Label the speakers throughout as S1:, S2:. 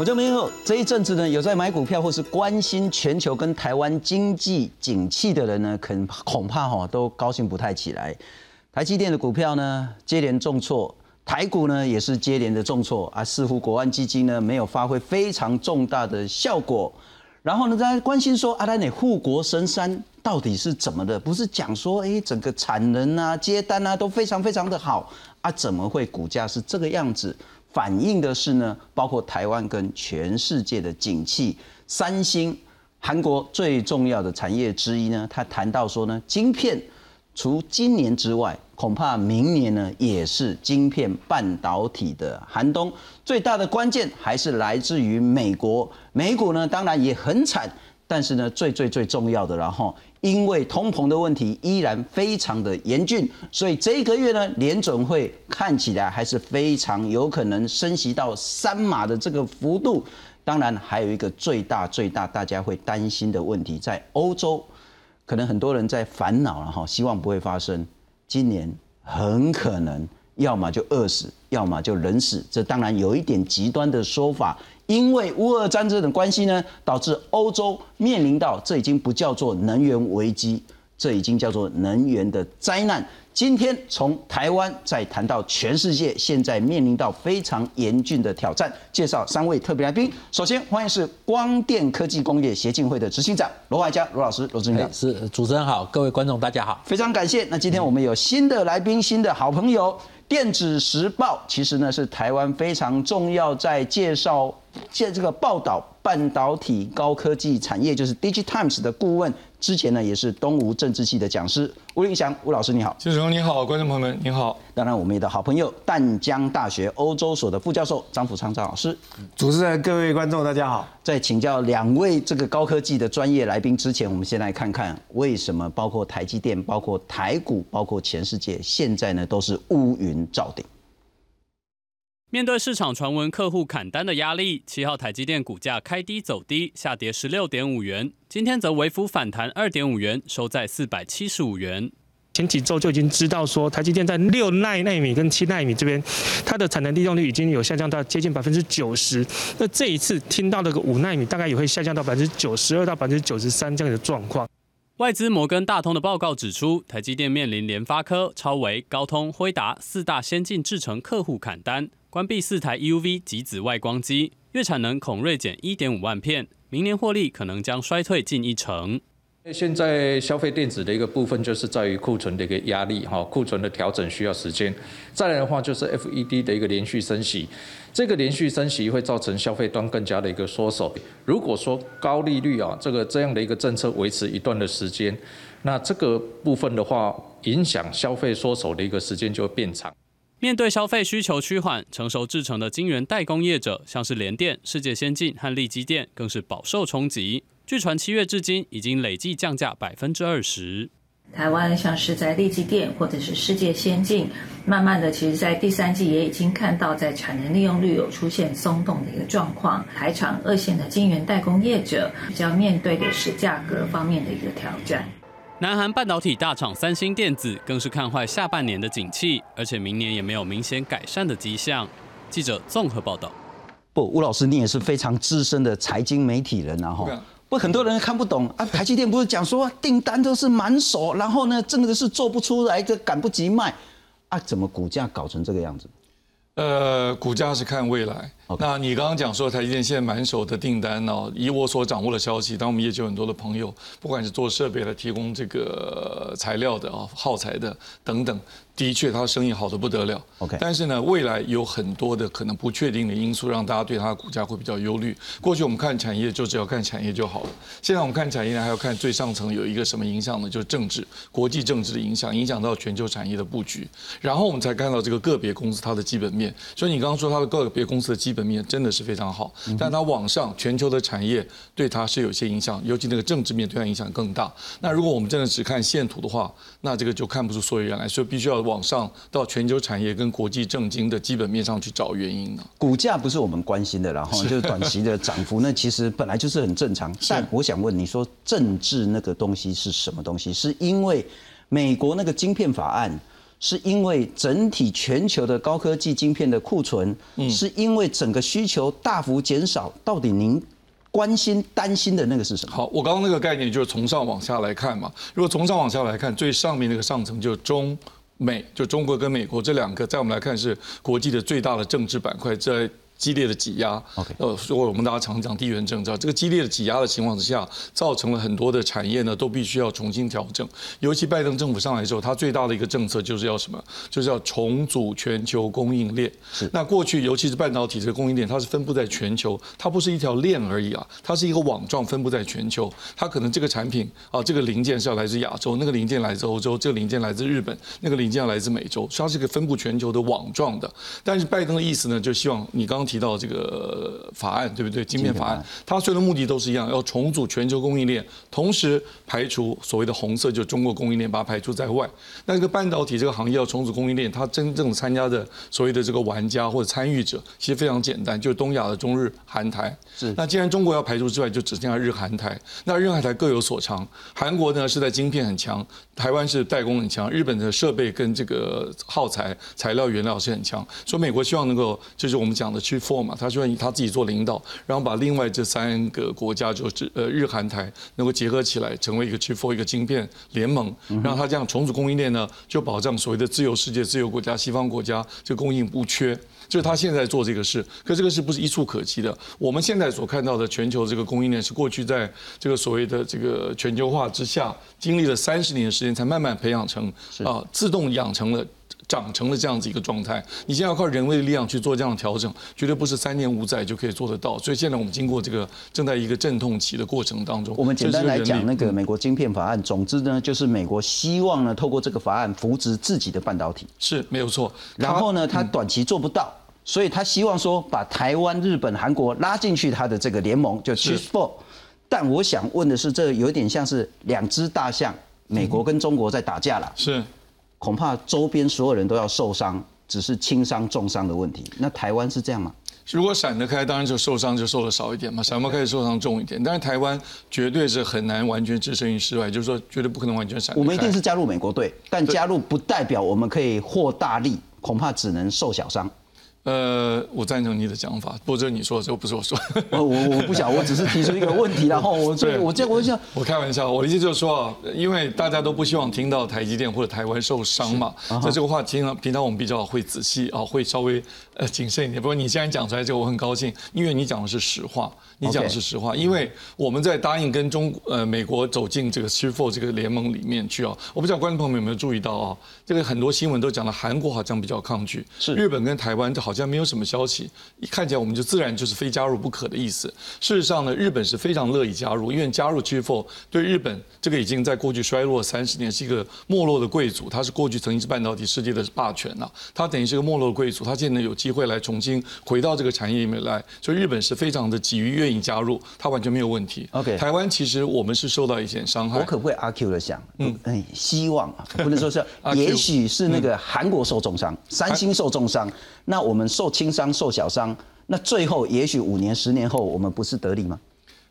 S1: 我叫明后，这一阵子呢，有在买股票或是关心全球跟台湾经济景气的人呢，肯恐怕哈都高兴不太起来。台积电的股票呢接连重挫，台股呢也是接连的重挫啊，似乎国安基金呢没有发挥非常重大的效果。然后呢，大家关心说阿丹你护国神山到底是怎么的？不是讲说哎整个产能啊、接单啊都非常非常的好啊，怎么会股价是这个样子？反映的是呢，包括台湾跟全世界的景气。三星，韩国最重要的产业之一呢，他谈到说呢，晶片除今年之外，恐怕明年呢也是晶片半导体的寒冬。最大的关键还是来自于美国，美股呢当然也很惨。但是呢，最最最重要的，然后因为通膨的问题依然非常的严峻，所以这一个月呢，联准会看起来还是非常有可能升息到三码的这个幅度。当然，还有一个最大最大大家会担心的问题，在欧洲，可能很多人在烦恼了哈，希望不会发生。今年很可能要么就饿死，要么就冷死。这当然有一点极端的说法。因为乌俄战争的关系呢，导致欧洲面临到这已经不叫做能源危机，这已经叫做能源的灾难。今天从台湾再谈到全世界，现在面临到非常严峻的挑战。介绍三位特别来宾，首先欢迎是光电科技工业协进会的执行长罗怀佳罗老师，罗执行长。
S2: 是主持人好，各位观众大家好，
S1: 非常感谢。那今天我们有新的来宾，新的好朋友。电子时报其实呢是台湾非常重要，在介绍借这个报道半导体高科技产业，就是 Digitimes 的顾问。之前呢，也是东吴政治系的讲师吴林祥吴老师，你好，
S3: 谢荣你好，观众朋友们你好。
S1: 当然，我们的好朋友淡江大学欧洲所的副教授张福昌张老师。
S4: 主持人各位观众大家好。
S1: 在请教两位这个高科技的专业来宾之前，我们先来看看为什么包括台积电、包括台股、包括全世界现在呢都是乌云罩顶。
S5: 面对市场传闻客户砍单的压力，七号台积电股价开低走低，下跌十六点五元。今天则微幅反弹二点五元，收在四百七十五元。
S6: 前几周就已经知道说，台积电在六奈纳米跟七纳米这边，它的产能利用率已经有下降到接近百分之九十。那这一次听到的个五纳米，大概也会下降到百分之九十二到百分之九十三这样的状况。
S5: 外资摩根大通的报告指出，台积电面临联发科、超微、高通、辉达四大先进制程客户砍单。关闭四台 EUV 及紫外光机，月产能恐锐减一点五万片，明年获利可能将衰退近一成。
S7: 现在消费电子的一个部分就是在于库存的一个压力，哈，库存的调整需要时间。再来的话就是 FED 的一个连续升息，这个连续升息会造成消费端更加的一个缩手。如果说高利率啊，这个这样的一个政策维持一段的时间，那这个部分的话，影响消费缩手的一个时间就会变长。
S5: 面对消费需求趋缓，成熟制成的晶圆代工业者，像是联电、世界先进和力基电，更是饱受冲击。据传七月至今，已经累计降价百分之二十。
S8: 台湾像是在力基电或者是世界先进，慢慢的，其实在第三季也已经看到，在产能利用率有出现松动的一个状况。台厂二线的晶圆代工业者，比较面对的是价格方面的一个挑战。
S5: 南韩半导体大厂三星电子更是看坏下半年的景气，而且明年也没有明显改善的迹象。记者综合报道。
S1: 不，吴老师，你也是非常资深的财经媒体人啊，哈。不，很多人看不懂啊。台积电不是讲说订单都是满手，然后呢，真的是做不出来，这赶不及卖啊？怎么股价搞成这个样子？
S3: 呃，股价是看未来。那你刚刚讲说台积电现在满手的订单呢？以我所掌握的消息，当我们业界很多的朋友，不管是做设备的、提供这个材料的啊、耗材的等等。的确，他生意好的不得了。
S1: OK，
S3: 但是呢，未来有很多的可能不确定的因素，让大家对它的股价会比较忧虑。过去我们看产业就只要看产业就好了，现在我们看产业呢，还要看最上层有一个什么影响呢？就是政治、国际政治的影响，影响到全球产业的布局。然后我们才看到这个个别公司它的基本面。所以你刚刚说它的个别公司的基本面真的是非常好，但它往上全球的产业对它是有些影响，尤其那个政治面对它影响更大。那如果我们真的只看线图的话，那这个就看不出所以然来，所以必须要。往上到全球产业跟国际政经的基本面上去找原因呢？
S1: 股价不是我们关心的，然后 就是短期的涨幅，那其实本来就是很正常。但我想问你说，政治那个东西是什么东西？是因为美国那个晶片法案是因为整体全球的高科技晶片的库存，是因为整个需求大幅减少？到底您关心、担心的那个是什么？
S3: 好，我刚刚那个概念就是从上往下来看嘛。如果从上往下来看，最上面那个上层就是中美，就中国跟美国这两个，在我们来看是国际的最大的政治板块，在。激烈的挤压
S1: ，OK，
S3: 呃，所以我们大家常讲地缘政治，这个激烈的挤压的情况之下，造成了很多的产业呢都必须要重新调整。尤其拜登政府上来之后，他最大的一个政策就是要什么？就是要重组全球供应链。
S1: 是。
S3: 那过去尤其是半导体这个供应链，它是分布在全球，它不是一条链而已啊，它是一个网状分布在全球。它可能这个产品啊，这个零件是要来自亚洲，那个零件来自欧洲，这个零件来自日本，那个零件来自美洲，它是一个分布全球的网状的。但是拜登的意思呢，就希望你刚刚提到这个。呃，法案对不对？晶片法案，它所有的目的都是一样，要重组全球供应链，同时排除所谓的红色，就中国供应链，把它排除在外。那这个半导体这个行业要重组供应链，它真正参加的所谓的这个玩家或者参与者，其实非常简单，就是东亚的中日韩台。
S1: 是。
S3: 那既然中国要排除之外，就只剩下日韩台。那日韩台各有所长，韩国呢是在晶片很强，台湾是代工很强，日本的设备跟这个耗材、材料、原料是很强。所以美国希望能够，就是我们讲的去 four 嘛，他希望。他自己做领导，然后把另外这三个国家，就是呃日韩台，能够结合起来，成为一个 c h for 一个晶片联盟，让他这样重组供应链呢，就保障所谓的自由世界、自由国家、西方国家这供应不缺。就是他现在做这个事，可这个事不是一触可及的。我们现在所看到的全球这个供应链，是过去在这个所谓的这个全球化之下，经历了三十年的时间，才慢慢培养成啊，自动养成了。长成了这样子一个状态，你现在要靠人为的力量去做这样的调整，绝对不是三年五载就可以做得到。所以现在我们经过这个正在一个阵痛期的过程当中。
S1: 我们简单来讲，那个美国晶片法案，总之呢，就是美国希望呢，透过这个法案扶植自己的半导体，
S3: 是没有错。
S1: 然后呢，它短期做不到，所以他希望说把台湾、日本、韩国拉进去他的这个联盟，就 c h p Four。但我想问的是，这有点像是两只大象，美国跟中国在打架了。
S3: 是。
S1: 恐怕周边所有人都要受伤，只是轻伤重伤的问题。那台湾是这样吗？
S3: 如果闪得开，当然就受伤就受的少一点嘛；闪不开，受伤重一点。但是台湾绝对是很难完全置身于事外，就是说绝对不可能完全闪。
S1: 我们一定是加入美国队，但加入不代表我们可以获大利，恐怕只能受小伤。
S3: 呃，我赞成你的讲法，不过这是你说的，这不是我说。
S1: 我我我不想，我只是提出一个问题，然后我这我这我想，
S3: 我开玩笑，我的意思就是说啊，因为大家都不希望听到台积电或者台湾受伤嘛，所以这个话平常平常我们比较会仔细啊，会稍微呃谨慎一点。不过你既然讲出来这个，我很高兴，因为你讲的是实话，你讲的是实话，因为我们在答应跟中呃美国走进这个 f o 这个联盟里面去啊，我不知道观众朋友们有没有注意到啊，这个很多新闻都讲了，韩国好像比较抗拒，
S1: 是。
S3: 日本跟台湾这好像没有什么消息。一看起来我们就自然就是非加入不可的意思。事实上呢，日本是非常乐意加入，因为加入 G4 对日本这个已经在过去衰落三十年，是一个没落的贵族，他是过去曾经是半导体世界的霸权呐，他等于是个没落的贵族，他现在有机会来重新回到这个产业里面来，所以日本是非常的急于愿意加入，他完全没有问题。
S1: OK，
S3: 台湾其实我们是受到一些伤害。
S1: 我可不可以阿 Q 的想，嗯嗯，希望啊，不能说是，也许是那个韩国受重伤，三星受重伤。那我们受轻伤、受小伤，那最后也许五年、十年后，我们不是得利吗？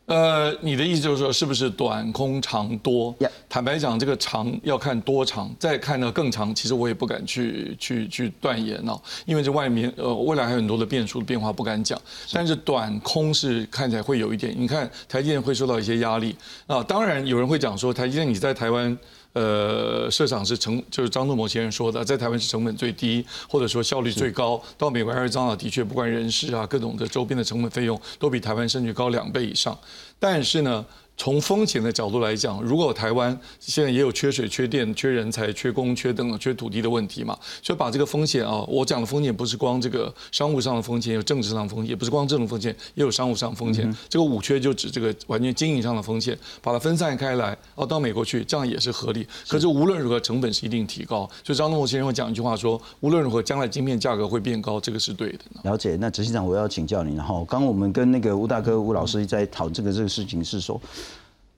S3: 呃，你的意思就是说，是不是短空长多？坦白讲，这个长要看多长，再看到更长，其实我也不敢去去去断言哦，因为这外面呃未来还有很多的变数变化不敢讲。但是短空是看起来会有一点，你看台积电会受到一些压力啊。当然有人会讲说，台积电你在台湾。呃，社长是成，就是张忠谋先生说的，在台湾是成本最低，或者说效率最高。到美国还是张老的确，不管人事啊，各种的周边的成本费用，都比台湾甚至高两倍以上。但是呢。从风险的角度来讲，如果台湾现在也有缺水、缺电、缺人才、缺工、缺灯、缺土地的问题嘛，所以把这个风险啊，我讲的风险不是光这个商务上的风险，有政治上的风险，也不是光这种风险，也有商务上的风险。这个五缺就指这个完全经营上的风险，把它分散开来，哦，到美国去，这样也是合理。可是无论如何，成本是一定提高。所以张东谋先生会讲一句话说，无论如何，将来晶片价格会变高，这个是对的。
S1: 了解。那执行长，我要请教您，然后刚我们跟那个吴大哥、吴老师在讨这个这个事情是说。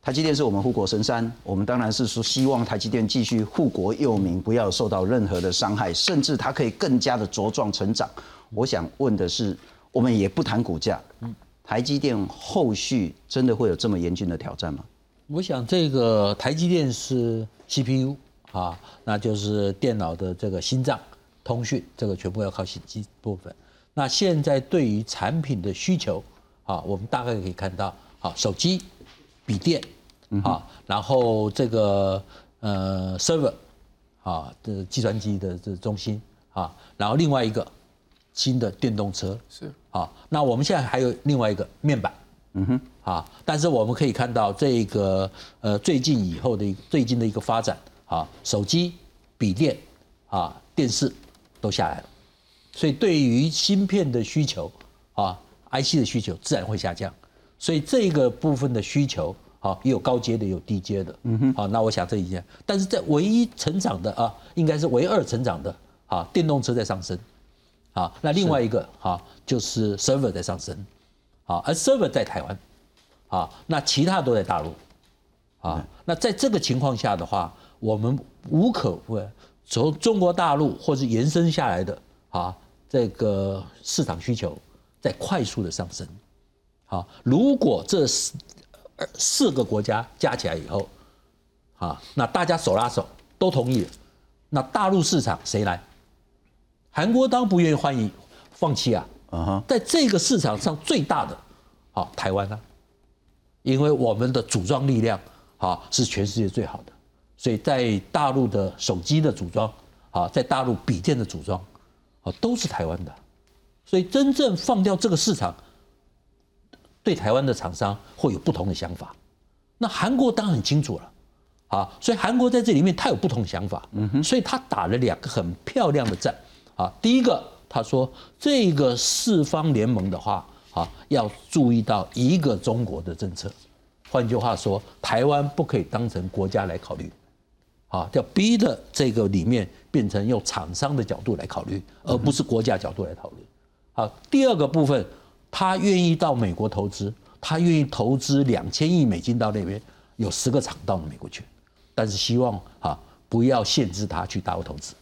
S1: 台积电是我们护国神山，我们当然是说希望台积电继续护国佑民，不要受到任何的伤害，甚至它可以更加的茁壮成长。我想问的是，我们也不谈股价，台积电后续真的会有这么严峻的挑战吗？
S2: 我想这个台积电是 CPU 啊，那就是电脑的这个心脏，通讯这个全部要靠新机部分。那现在对于产品的需求啊，我们大概可以看到，啊，手机、笔电啊，然后这个呃 server 啊，这计算机的这中心啊，然后另外一个新的电动车
S3: 是。
S2: 啊，那我们现在还有另外一个面板，嗯哼，啊，但是我们可以看到这个呃最近以后的最近的一个发展啊，手机、笔电啊、电视都下来了，所以对于芯片的需求啊，IC 的需求自然会下降，所以这个部分的需求好，也有高阶的，有低阶的，嗯哼，好，那我想这一件，但是在唯一成长的啊，应该是唯二成长的啊，电动车在上升。好，那另外一个好就是 server 在上升，好，而 server 在台湾，啊，那其他都在大陆，啊，那在这个情况下的话，我们无可不从中国大陆或是延伸下来的啊，这个市场需求在快速的上升，好，如果这四四个国家加起来以后，啊，那大家手拉手都同意了，那大陆市场谁来？韩国当然不愿意欢迎放弃啊，
S1: 嗯哼，
S2: 在这个市场上最大的，啊台湾啊，因为我们的组装力量啊是全世界最好的，所以在大陆的手机的组装，啊，在大陆笔电的组装，啊都是台湾的，所以真正放掉这个市场，对台湾的厂商会有不同的想法。那韩国当然很清楚了，啊，所以韩国在这里面他有不同想法，嗯哼，所以他打了两个很漂亮的战。啊，第一个他说这个四方联盟的话，啊，要注意到一个中国的政策，换句话说，台湾不可以当成国家来考虑，啊，要逼的这个里面变成用厂商的角度来考虑，而不是国家角度来考虑。好，第二个部分，他愿意到美国投资，他愿意投资两千亿美金到那边，有十个厂到美国去，但是希望啊不要限制他去大陆投资。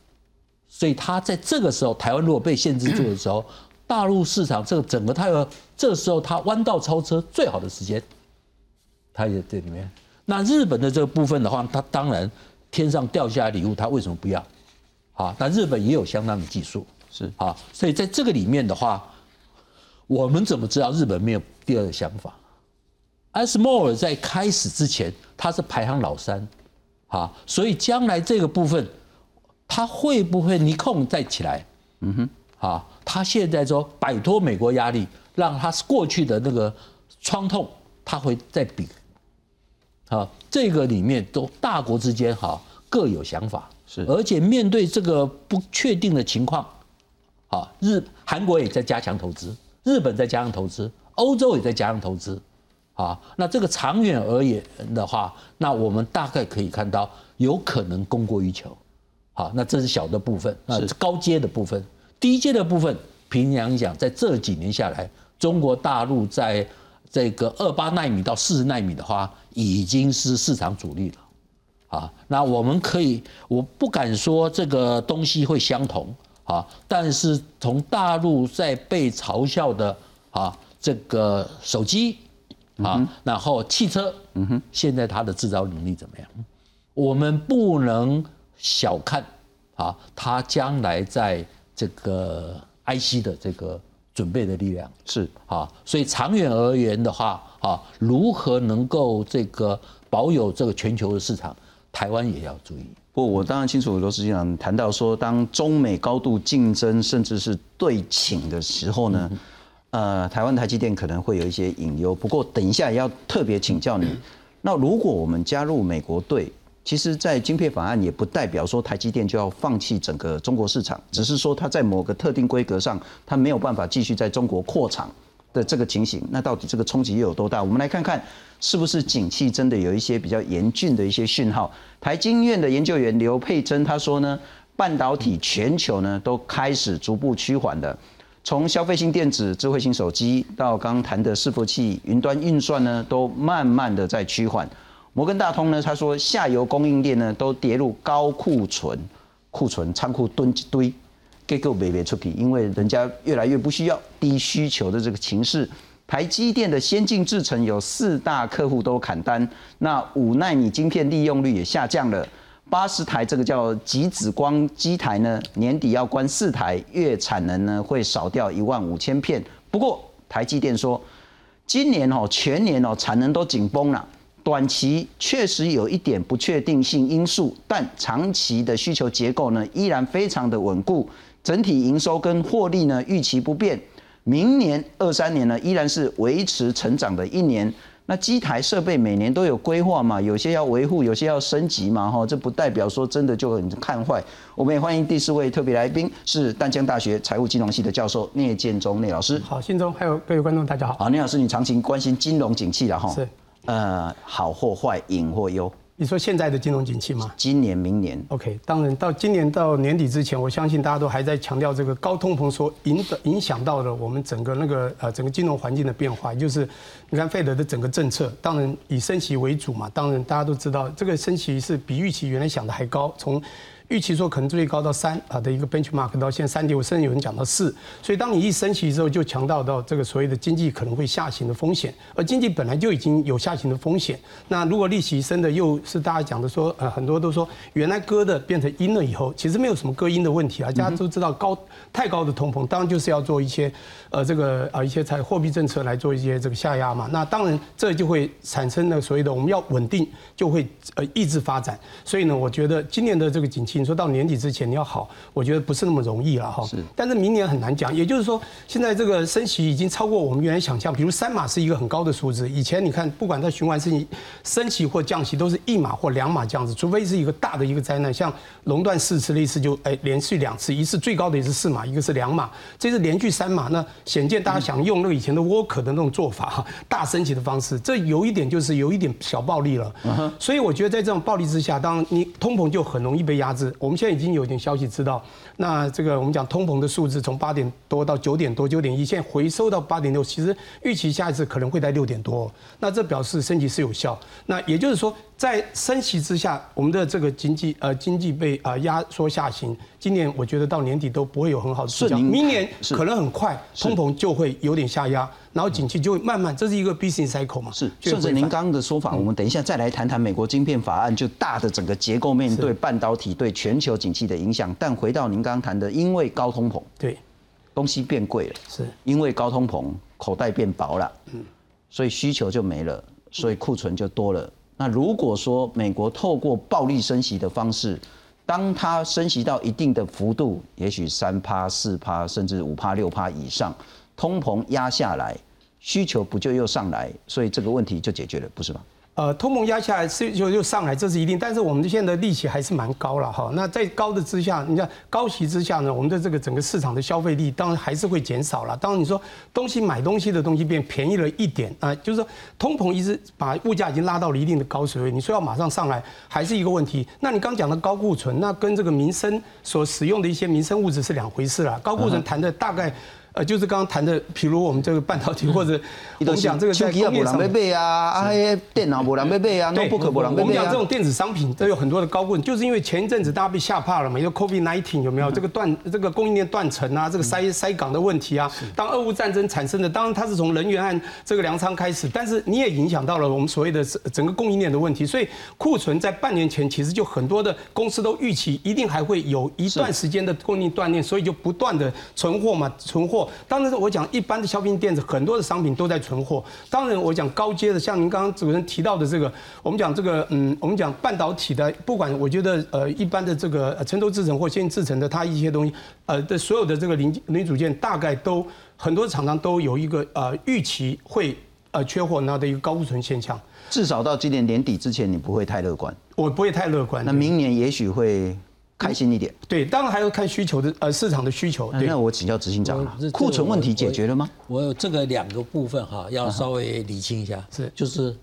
S2: 所以他在这个时候，台湾如果被限制住的时候，大陆市场这个整个他有这个时候他弯道超车最好的时间，他也这里面。那日本的这个部分的话，他当然天上掉下来礼物，他为什么不要？啊，那日本也有相当的技术，
S1: 是
S2: 啊，所以在这个里面的话，我们怎么知道日本没有第二个想法 s m o r 在开始之前，他是排行老三，啊，所以将来这个部分。他会不会尼控再起来？嗯哼，啊，他现在说摆脱美国压力，让他过去的那个创痛，他会再比。啊，这个里面都大国之间哈各有想法，
S1: 是，
S2: 而且面对这个不确定的情况，啊，日韩国也在加强投资，日本再加上投资，欧洲也在加上投资，啊，那这个长远而言的话，那我们大概可以看到有可能供过于求。好，那这是小的部分，那是高阶的部分。低阶的部分，平阳讲，在这几年下来，中国大陆在这个二八纳米到四十纳米的话，已经是市场主力了。啊，那我们可以，我不敢说这个东西会相同，啊，但是从大陆在被嘲笑的啊，这个手机啊，然后汽车，嗯哼，现在它的制造能力怎么样？我们不能。小看啊，它将来在这个 IC 的这个准备的力量
S1: 是
S2: 啊，所以长远而言的话啊，如何能够这个保有这个全球的市场，台湾也要注意。
S1: 不，我当然清楚罗司机长谈到说，当中美高度竞争甚至是对请的时候呢，呃，台湾台积电可能会有一些隐忧。不过等一下也要特别请教你，那如果我们加入美国队？其实，在晶片法案也不代表说台积电就要放弃整个中国市场，只是说它在某个特定规格上，它没有办法继续在中国扩厂的这个情形。那到底这个冲击又有多大？我们来看看，是不是景气真的有一些比较严峻的一些讯号？台经院的研究员刘佩珍他说呢，半导体全球呢都开始逐步趋缓的，从消费性电子、智慧型手机到刚谈的伺服器、云端运算呢，都慢慢的在趋缓。摩根大通呢，他说下游供应链呢都跌入高库存，库存仓库囤一堆，结果没卖出去，因为人家越来越不需要，低需求的这个情势。台积电的先进制程有四大客户都砍单，那五纳米晶片利用率也下降了。八十台这个叫极紫光机台呢，年底要关四台，月产能呢会少掉一万五千片。不过台积电说，今年哦全年哦产能都紧绷了，短期确实有一点不确定性因素，但长期的需求结构呢依然非常的稳固，整体营收跟获利呢预期不变，明年二三年呢依然是维持成长的一年。那机台设备每年都有规划嘛，有些要维护，有些要升级嘛，哈，这不代表说真的就很看坏。我们也欢迎第四位特别来宾，是淡江大学财务金融系的教授聂建中聂老师。
S9: 好，信中还有各位观众，大家好。
S1: 好，聂老师，你长期关心金融景气了哈？
S9: 是。
S1: 呃，好或坏，赢或优。
S9: 你说现在的金融景气吗？
S1: 今年、明年
S9: ？OK，当然到今年到年底之前，我相信大家都还在强调这个高通膨所影的影响到了我们整个那个呃整个金融环境的变化，就是你看费德的整个政策，当然以升息为主嘛，当然大家都知道这个升息是比预期原来想的还高，从。预期说可能最高到三啊的一个 benchmark，到现在三点五，甚至有人讲到四。所以当你一升息之后，就强调到这个所谓的经济可能会下行的风险。而经济本来就已经有下行的风险，那如果利息升的又是大家讲的说，呃，很多都说原来割的变成阴了以后，其实没有什么割阴的问题啊。大家都知道高太高的通膨，当然就是要做一些呃这个啊一些财货币政策来做一些这个下压嘛。那当然这就会产生了所谓的我们要稳定，就会呃抑制发展。所以呢，我觉得今年的这个景气。你说到年底之前你要好，我觉得不是那么容易了哈。是。但是明年很难讲，也就是说，现在这个升息已经超过我们原来想象。比如三码是一个很高的数字，以前你看，不管在循环升息、升息或降息，都是一码或两码这样子，除非是一个大的一个灾难，像熔断四次类似就哎连续两次，一次最高的也是四码，一个是两码，这是连续三码。那显见大家想用那个以前的沃克的那种做法哈，大升息的方式，这有一点就是有一点小暴力了。所以我觉得在这种暴力之下，当然你通膨就很容易被压制。我们现在已经有点消息知道，那这个我们讲通膨的数字从八点多到九点多，九点一，现在回收到八点六，其实预期下一次可能会在六点多，那这表示升级是有效。那也就是说。在升息之下，我们的这个经济呃经济被啊压缩下行，今年我觉得到年底都不会有很好的数据，明年可能很快通膨就会有点下压，然后景气就会慢慢，这是一个 business cycle 嘛。
S1: 是，顺着您刚刚的说法，我们等一下再来谈谈美国晶片法案就大的整个结构面对半导体对全球景气的影响。但回到您刚刚谈的，因为高通膨，
S9: 对，
S1: 东西变贵了，
S9: 是
S1: 因为高通膨口袋变薄了，嗯，所以需求就没了，所以库存就多了。那如果说美国透过暴力升息的方式，当它升息到一定的幅度，也许三趴、四趴，甚至五趴、六趴以上，通膨压下来，需求不就又上来，所以这个问题就解决了，不是吗？
S9: 呃，通膨压下来是就就上来，这是一定。但是我们现在的利息还是蛮高了哈。那在高的之下，你看高息之下呢，我们的这个整个市场的消费力当然还是会减少了。当然你说东西买东西的东西变便宜了一点啊，就是说通膨一直把物价已经拉到了一定的高水位，你说要马上上来还是一个问题。那你刚讲的高库存，那跟这个民生所使用的一些民生物质是两回事了。高库存谈的大概。呃，就是刚刚谈的，比如我们这个半导体或者我们讲这个在工业上，
S1: 啊，啊，电脑不能被背啊，notebook 不能被背啊。
S9: 我们讲这种电子商品都有很多的高问，就是因为前一阵子大家被吓怕了嘛，因为 COVID nineteen 有没有这个断这个供应链断层啊，这个塞塞港的问题啊。当俄乌战争产生的，当然它是从能源和这个粮仓开始，但是你也影响到了我们所谓的整个供应链的问题。所以库存在半年前其实就很多的公司都预期一定还会有一段时间的供应断裂，所以就不断的存货嘛，存货。当然，我讲一般的消费电子，很多的商品都在存货。当然，我讲高阶的，像您刚刚主持人提到的这个，我们讲这个，嗯，我们讲半导体的，不管我觉得，呃，一般的这个成都制程或先进制程的，它一些东西，呃的所有的这个零零组件，大概都很多厂商都有一个呃预期会呃缺货那的一个高库存现象。
S1: 至少到今年年底之前，你不会太乐观。
S9: 我不会太乐观。
S1: 那明年也许会。开心一点，
S9: 对，当然还要看需求的，呃，市场的需求。
S1: 那我请教执行长了，库存问题解决了吗？
S2: 我有这个两个部分哈，要稍微理清一下。
S9: 是，
S2: 就是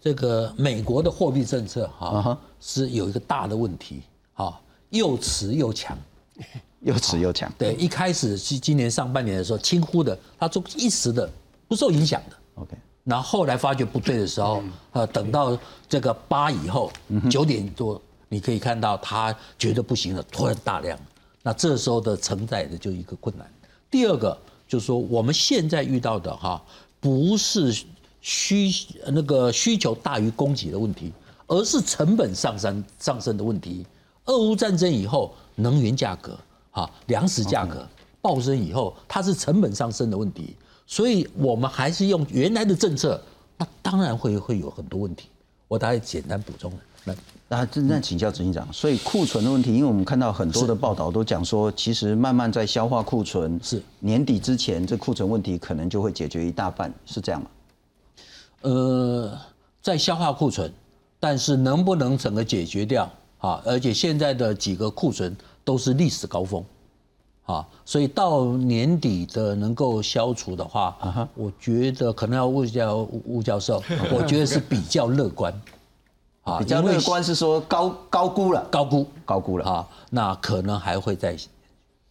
S2: 这个美国的货币政策哈，是有一个大的问题，哈，又迟又强，
S1: 又迟又强。
S2: 对，一开始是今年上半年的时候，轻忽的，它做一时的不受影响的。
S1: OK，
S2: 然后后来发觉不对的时候，呃，等到这个八以后，九点多。你可以看到他觉得不行了，突然大量，那这时候的承载的就一个困难。第二个就是说，我们现在遇到的哈，不是需那个需求大于供给的问题，而是成本上升上升的问题。俄乌战争以后，能源价格、哈粮食价格暴升以后，它是成本上升的问题。所以我们还是用原来的政策，那当然会会有很多问题。我大概简单补充来。
S1: 那那请教执行长，所以库存的问题，因为我们看到很多的报道都讲说，其实慢慢在消化库存，
S2: 是
S1: 年底之前这库存问题可能就会解决一大半，是这样吗？
S2: 呃，在消化库存，但是能不能整个解决掉啊？而且现在的几个库存都是历史高峰，啊，所以到年底的能够消除的话，我觉得可能要问一下吴教授，我觉得是比较乐观。
S1: 啊，比较乐观是说高高估了，
S2: 高估
S1: 高估了啊，
S2: 那可能还会在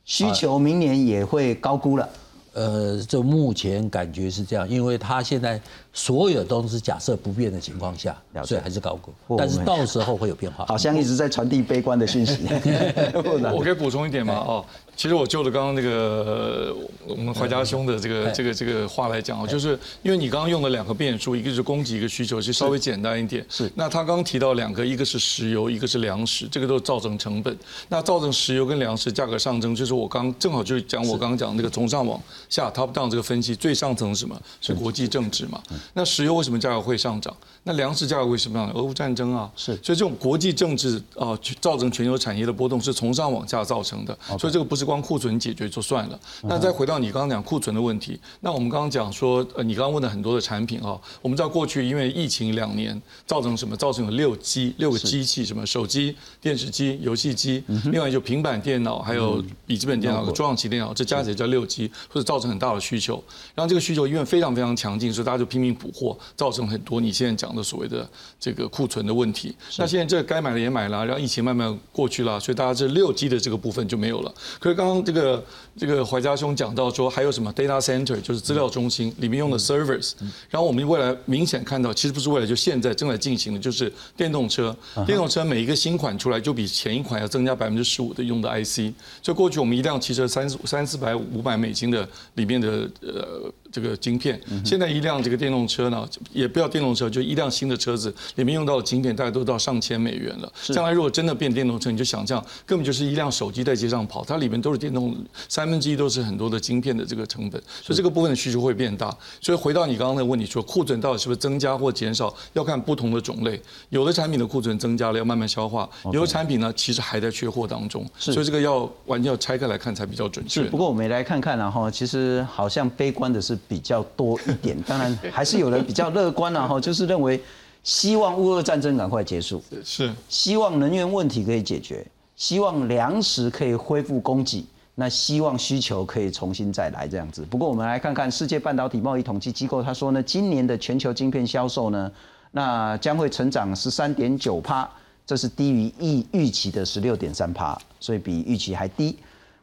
S1: 需求明年也会高估了。
S2: 呃，就目前感觉是这样，因为他现在所有都是假设不变的情况下，所以还是高估，但是到时候会有变化。
S1: 好像一直在传递悲观的讯息。
S3: 我可以补充一点吗？哦。其实我就着刚刚那个我们怀家兄的这个这个这个话来讲啊，就是因为你刚刚用了两个变数，一个是供给，一个需求，其实稍微简单一点。
S1: 是。
S3: 那他刚刚提到两个，一个是石油，一个是粮食，这个都造成成本。那造成石油跟粮食价格上升，就是我刚正好就是讲我刚刚讲那个从上往下 top down 这个分析，最上层是什么？是国际政治嘛？那石油为什么价格会上涨？那粮食价格为什么上涨？俄乌战争啊。
S1: 是。
S3: 所以这种国际政治啊，造成全球产业的波动是从上往下造成的。所以这个不是光库存解决。就算了。那再回到你刚刚讲库存的问题，那我们刚刚讲说，呃，你刚刚问的很多的产品啊，我们知道过去因为疫情两年造成什么？造成了六机六个机器，什么手机、电视机、游戏机，另外就平板电脑，还有笔记本电脑、桌上型电脑，这加起来叫六机，或者造成很大的需求。然后这个需求因为非常非常强劲，所以大家就拼命补货，造成很多你现在讲的所谓的这个库存的问题。那现在这该买的也买了，然后疫情慢慢过去了，所以大家这六 G 的这个部分就没有了。可是刚刚这个。这个怀家兄讲到说，还有什么 data center，就是资料中心里面用的 servers。然后我们未来明显看到，其实不是未来，就现在正在进行的，就是电动车。电动车每一个新款出来，就比前一款要增加百分之十五的用的 IC。就过去我们一辆汽车三四三四百五百美金的里面的呃。这个晶片，现在一辆这个电动车呢，也不要电动车，就一辆新的车子里面用到的晶片，大概都到上千美元了。将来如果真的变电动车，你就想象根本就是一辆手机在街上跑，它里面都是电动，三分之一都是很多的晶片的这个成本，所以这个部分的需求会变大。所以回到你刚刚的问题，说库存到底是不是增加或减少，要看不同的种类。有的产品的库存增加了，要慢慢消化；有的产品呢，其实还在缺货当中。所以这个要完全要拆开来看才比较准确。
S1: 不过我们也来看看，然后其实好像悲观的是。比较多一点，当然还是有人比较乐观然后就是认为希望乌俄战争赶快结束，
S3: 是
S1: 希望能源问题可以解决，希望粮食可以恢复供给，那希望需求可以重新再来这样子。不过我们来看看世界半导体贸易统计机构，他说呢，今年的全球晶片销售呢，那将会成长十三点九趴，这是低于预预期的十六点三趴，所以比预期还低。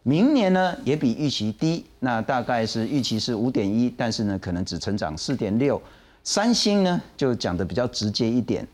S1: 明年呢也比预期低，那大概是预期是五点一，但是呢可能只成长四点六。三星呢就讲的比较直接一点，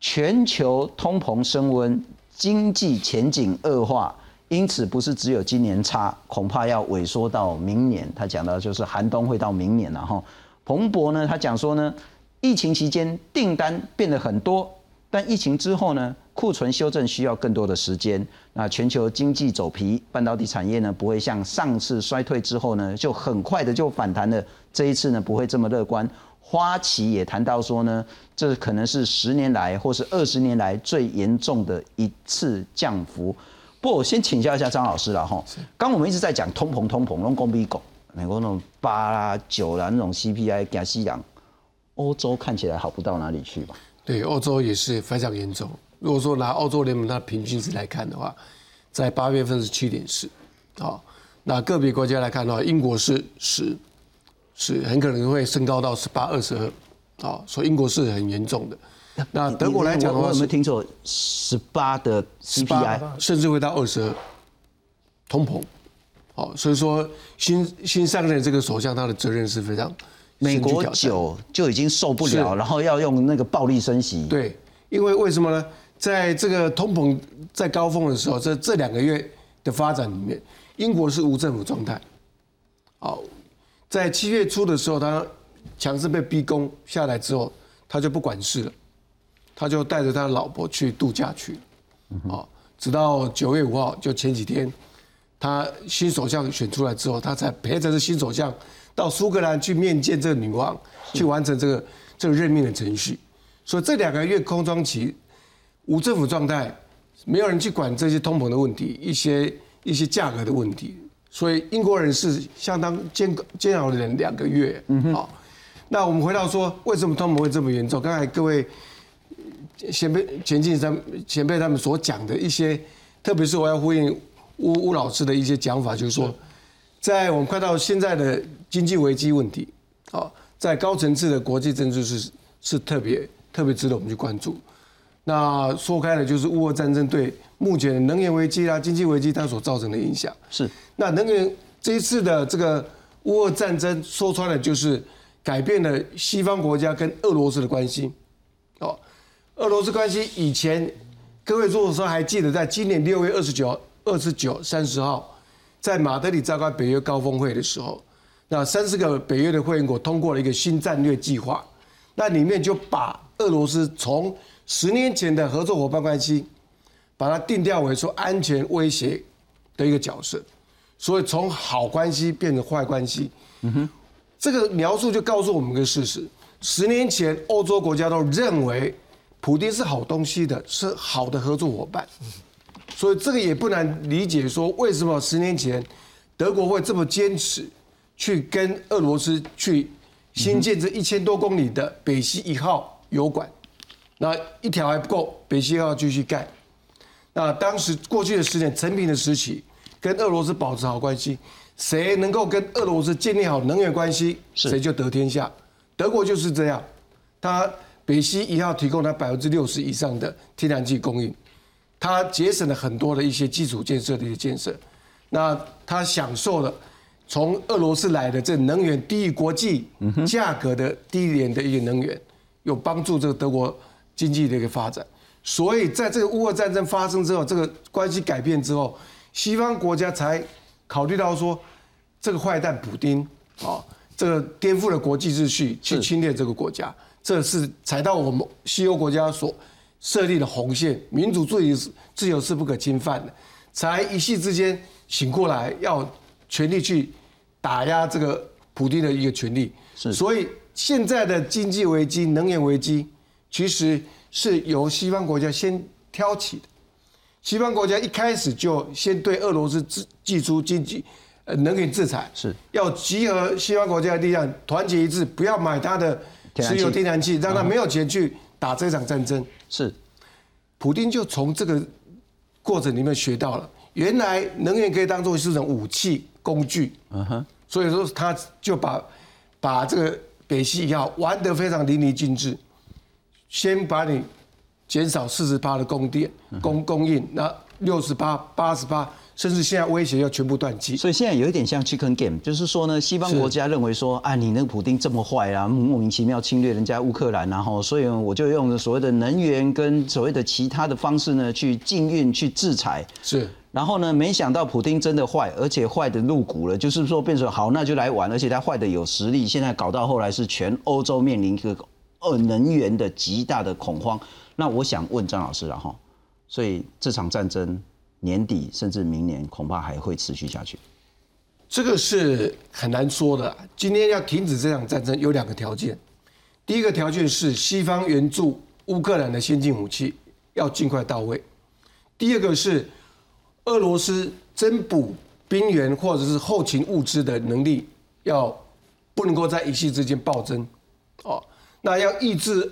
S1: 全球通膨升温，经济前景恶化，因此不是只有今年差，恐怕要萎缩到明年。他讲到就是寒冬会到明年了哈。彭博呢他讲说呢，疫情期间订单变得很多，但疫情之后呢？库存修正需要更多的时间。那全球经济走皮，半导体产业呢不会像上次衰退之后呢就很快的就反弹了。这一次呢不会这么乐观。花旗也谈到说呢，这可能是十年来或是二十年来最严重的一次降幅。不，我先请教一下张老师了哈。刚我们一直在讲通膨，通膨，用公比狗，美国那种八啦九啦那种 CPI 加西洋，欧洲看起来好不到哪里去吧？
S4: 对，欧洲也是非常严重。如果说拿澳洲联盟它的平均值来看的话，在八月份是七点四，好，那个别国家来看的话，英国是十，是很可能会升高到十八、二十二，好，所以英国是很严重的。那德国来讲的话，
S1: 有没有听错？十八的 CPI，
S4: 甚至会到二十二，通膨，好，所以说新新上任这个首相他的责任是非常，
S1: 美国九就已经受不了，然后要用那个暴力升息，
S4: 对，因为为什么呢？在这个通膨在高峰的时候，这这两个月的发展里面，英国是无政府状态。好，在七月初的时候，他强势被逼宫下来之后，他就不管事了。他就带着他的老婆去度假去，啊，直到九月五号，就前几天，他新首相选出来之后，他才陪着这新首相到苏格兰去面见这个女王，去完成这个这个任命的程序。所以这两个月空窗期，无政府状态，没有人去管这些通膨的问题，一些一些价格的问题。所以英国人是相当煎煎熬了两个月，嗯好。那我们回到说，为什么通膨会这么严重？刚才各位前辈、前进他们前辈他们所讲的一些，特别是我要呼应吴吴老师的一些讲法，就是说，在我们看到现在的经济危机问题，啊，在高层次的国际政治是是特别特别值得我们去关注。那说开了，就是乌俄战争对目前的能源危机啊、经济危机它所造成的影响。
S1: 是。
S4: 那能源这一次的这个乌俄战争，说穿了就是改变了西方国家跟俄罗斯的关系。哦，俄罗斯关系以前，各位如果说还记得，在今年六月二十九、二十九、三十号，在马德里召开北约高峰会的时候，那三十个北约的会员国通过了一个新战略计划，那里面就把俄罗斯从十年前的合作伙伴关系，把它定调为说安全威胁的一个角色，所以从好关系变成坏关系。嗯哼，这个描述就告诉我们一个事实：十年前欧洲国家都认为普京是好东西的，是好的合作伙伴，所以这个也不难理解，说为什么十年前德国会这么坚持去跟俄罗斯去新建这一千多公里的北溪一号油管。那一条还不够，北溪要继续盖。那当时过去的十年，成品的时期，跟俄罗斯保持好关系，谁能够跟俄罗斯建立好能源关系，谁就得天下。德国就是这样，它北溪一号提供它百分之六十以上的天然气供应，他节省了很多的一些基础建设的一些建设。那他享受了从俄罗斯来的这能源低于国际价格的低廉的一个能源，有帮助这个德国。经济的一个发展，所以在这个乌俄战争发生之后，这个关系改变之后，西方国家才考虑到说，这个坏蛋普丁啊，这个颠覆了国际秩序，去侵略这个国家，这是才到我们西欧国家所设立了红线，民主自由自由是不可侵犯的，才一夕之间醒过来，要全力去打压这个普京的一个权利。
S1: 是，
S4: 所以现在的经济危机、能源危机。其实是由西方国家先挑起的，西方国家一开始就先对俄罗斯寄寄出经济呃能源制裁，
S1: 是。
S4: 要集合西方国家的力量，团结一致，不要买他的石油天然气，让他没有钱去打这场战争。
S1: 是，
S4: 普京就从这个过程里面学到了，原来能源可以当做是一种武器工具。嗯哼，所以说他就把把这个北溪一号玩得非常淋漓尽致。先把你减少四十八的供电供供应，那六十八、八十八，甚至现在威胁要全部断机。
S1: 所以现在有一点像 chicken game，就是说呢，西方国家认为说，啊，你那个普丁这么坏啊，莫名其妙侵略人家乌克兰，然后所以我就用所谓的能源跟所谓的其他的方式呢，去禁运、去制裁。
S4: 是。
S1: 然后呢，没想到普丁真的坏，而且坏的入骨了，就是说变成好，那就来玩，而且他坏的有实力。现在搞到后来是全欧洲面临一个。二能源的极大的恐慌，那我想问张老师了哈，所以这场战争年底甚至明年恐怕还会持续下去，
S4: 这个是很难说的。今天要停止这场战争有两个条件，第一个条件是西方援助乌克兰的先进武器要尽快到位，第二个是俄罗斯增补兵员或者是后勤物资的能力要不能够在一夕之间暴增，哦。那要抑制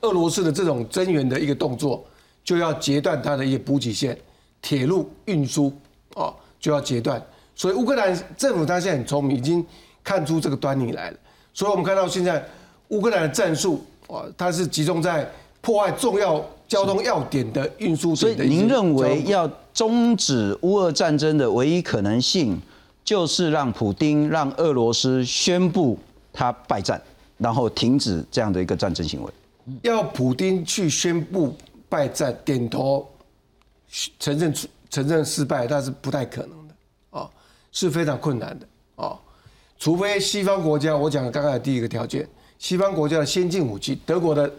S4: 俄罗斯的这种增援的一个动作，就要截断它的一些补给线、铁路运输，哦，就要截断。所以乌克兰政府他现在很聪明，已经看出这个端倪来了。所以我们看到现在乌克兰的战术，哦，它是集中在破坏重要交通要点的运输。
S1: 所以您认为要终止乌俄战争的唯一可能性，就是让普京、让俄罗斯宣布他败战。然后停止这样的一个战争行为，
S4: 要普京去宣布败战，点头承认承认失败，那是不太可能的啊，是非常困难的啊。除非西方国家，我讲刚刚的第一个条件，西方国家的先进武器，德国的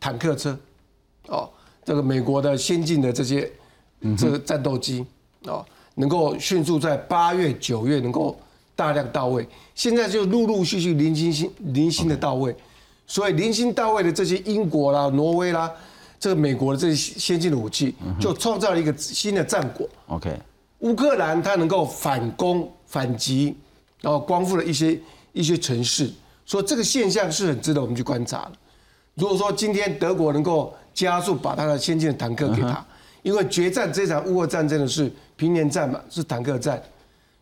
S4: 坦克车哦，这个美国的先进的这些这个战斗机哦，能够迅速在八月九月能够大量到位，现在就陆陆续续零星星零星的到位，所以零星到位的这些英国啦、挪威啦，这个美国的这些先进的武器，就创造了一个新的战果。
S1: OK，
S4: 乌克兰它能够反攻反击，然后光复了一些一些城市，所以这个现象是很值得我们去观察的。如果说今天德国能够加速把它的先进的坦克给他，因为决战这场乌俄战争的是平原战嘛，是坦克战，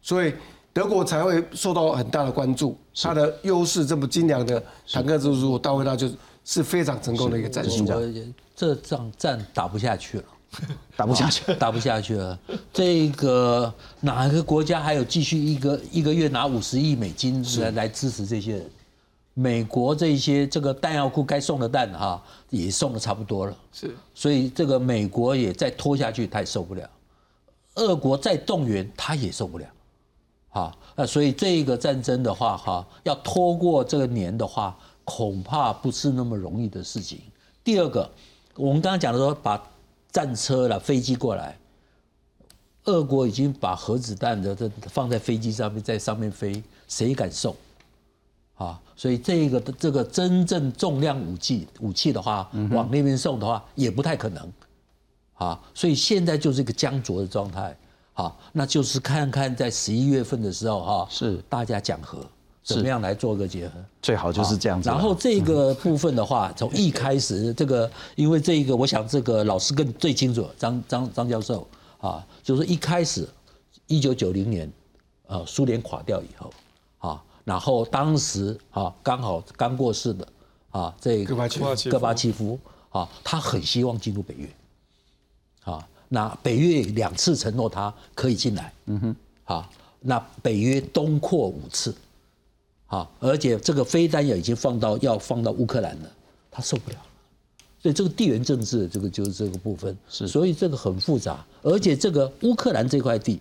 S4: 所以德国才会受到很大的关注。它的优势这么精良的坦克，如果到位，它就是非常成功的一个战术。
S2: 我这仗战打不下去了。
S1: 打不下去，
S2: 打不下去了。这个哪个国家还有继续一个一个月拿五十亿美金来来支持这些人？美国这些这个弹药库该送的弹哈也送的差不多了，
S4: 是，
S2: 所以这个美国也再拖下去，他也受不了；俄国再动员，他也受不了。好，那所以这个战争的话哈，要拖过这个年的话，恐怕不是那么容易的事情。第二个，我们刚刚讲的说把战车了、飞机过来，俄国已经把核子弹的这放在飞机上面，在上面飞，谁敢送？啊，所以这个这个真正重量武器武器的话，往那边送的话，也不太可能。啊，所以现在就是一个僵着的状态。好，那就是看看在十一月份的时候哈，
S1: 是
S2: 大家讲和，怎么样来做个结合？
S1: 最好就是这样子。
S2: 然后这个部分的话，从一开始，这个因为这个，我想这个老师更最清楚，张张张教授啊，就是一开始，一九九零年，呃，苏联垮掉以后，啊，然后当时啊，刚好刚过世的啊，这个
S4: 戈巴契夫
S2: 戈巴契夫啊，他很希望进入北约，啊，那北约两次承诺他可以进来，嗯哼，啊，那北约东扩五次。好，而且这个飞弹也已经放到要放到乌克兰了，他受不了了，所以这个地缘政治这个就是这个部分，是，所以这个很复杂，而且这个乌克兰这块地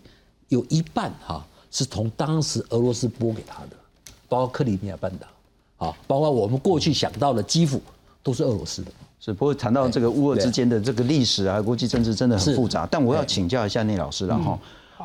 S2: 有一半哈是从当时俄罗斯拨给他的，包括克里米亚半岛，啊，包括我们过去想到的基辅都是俄罗斯的，
S1: 是不过谈到这个乌俄之间的这个历史啊，国际政治真的很复杂，但我要请教一下聂老师了哈。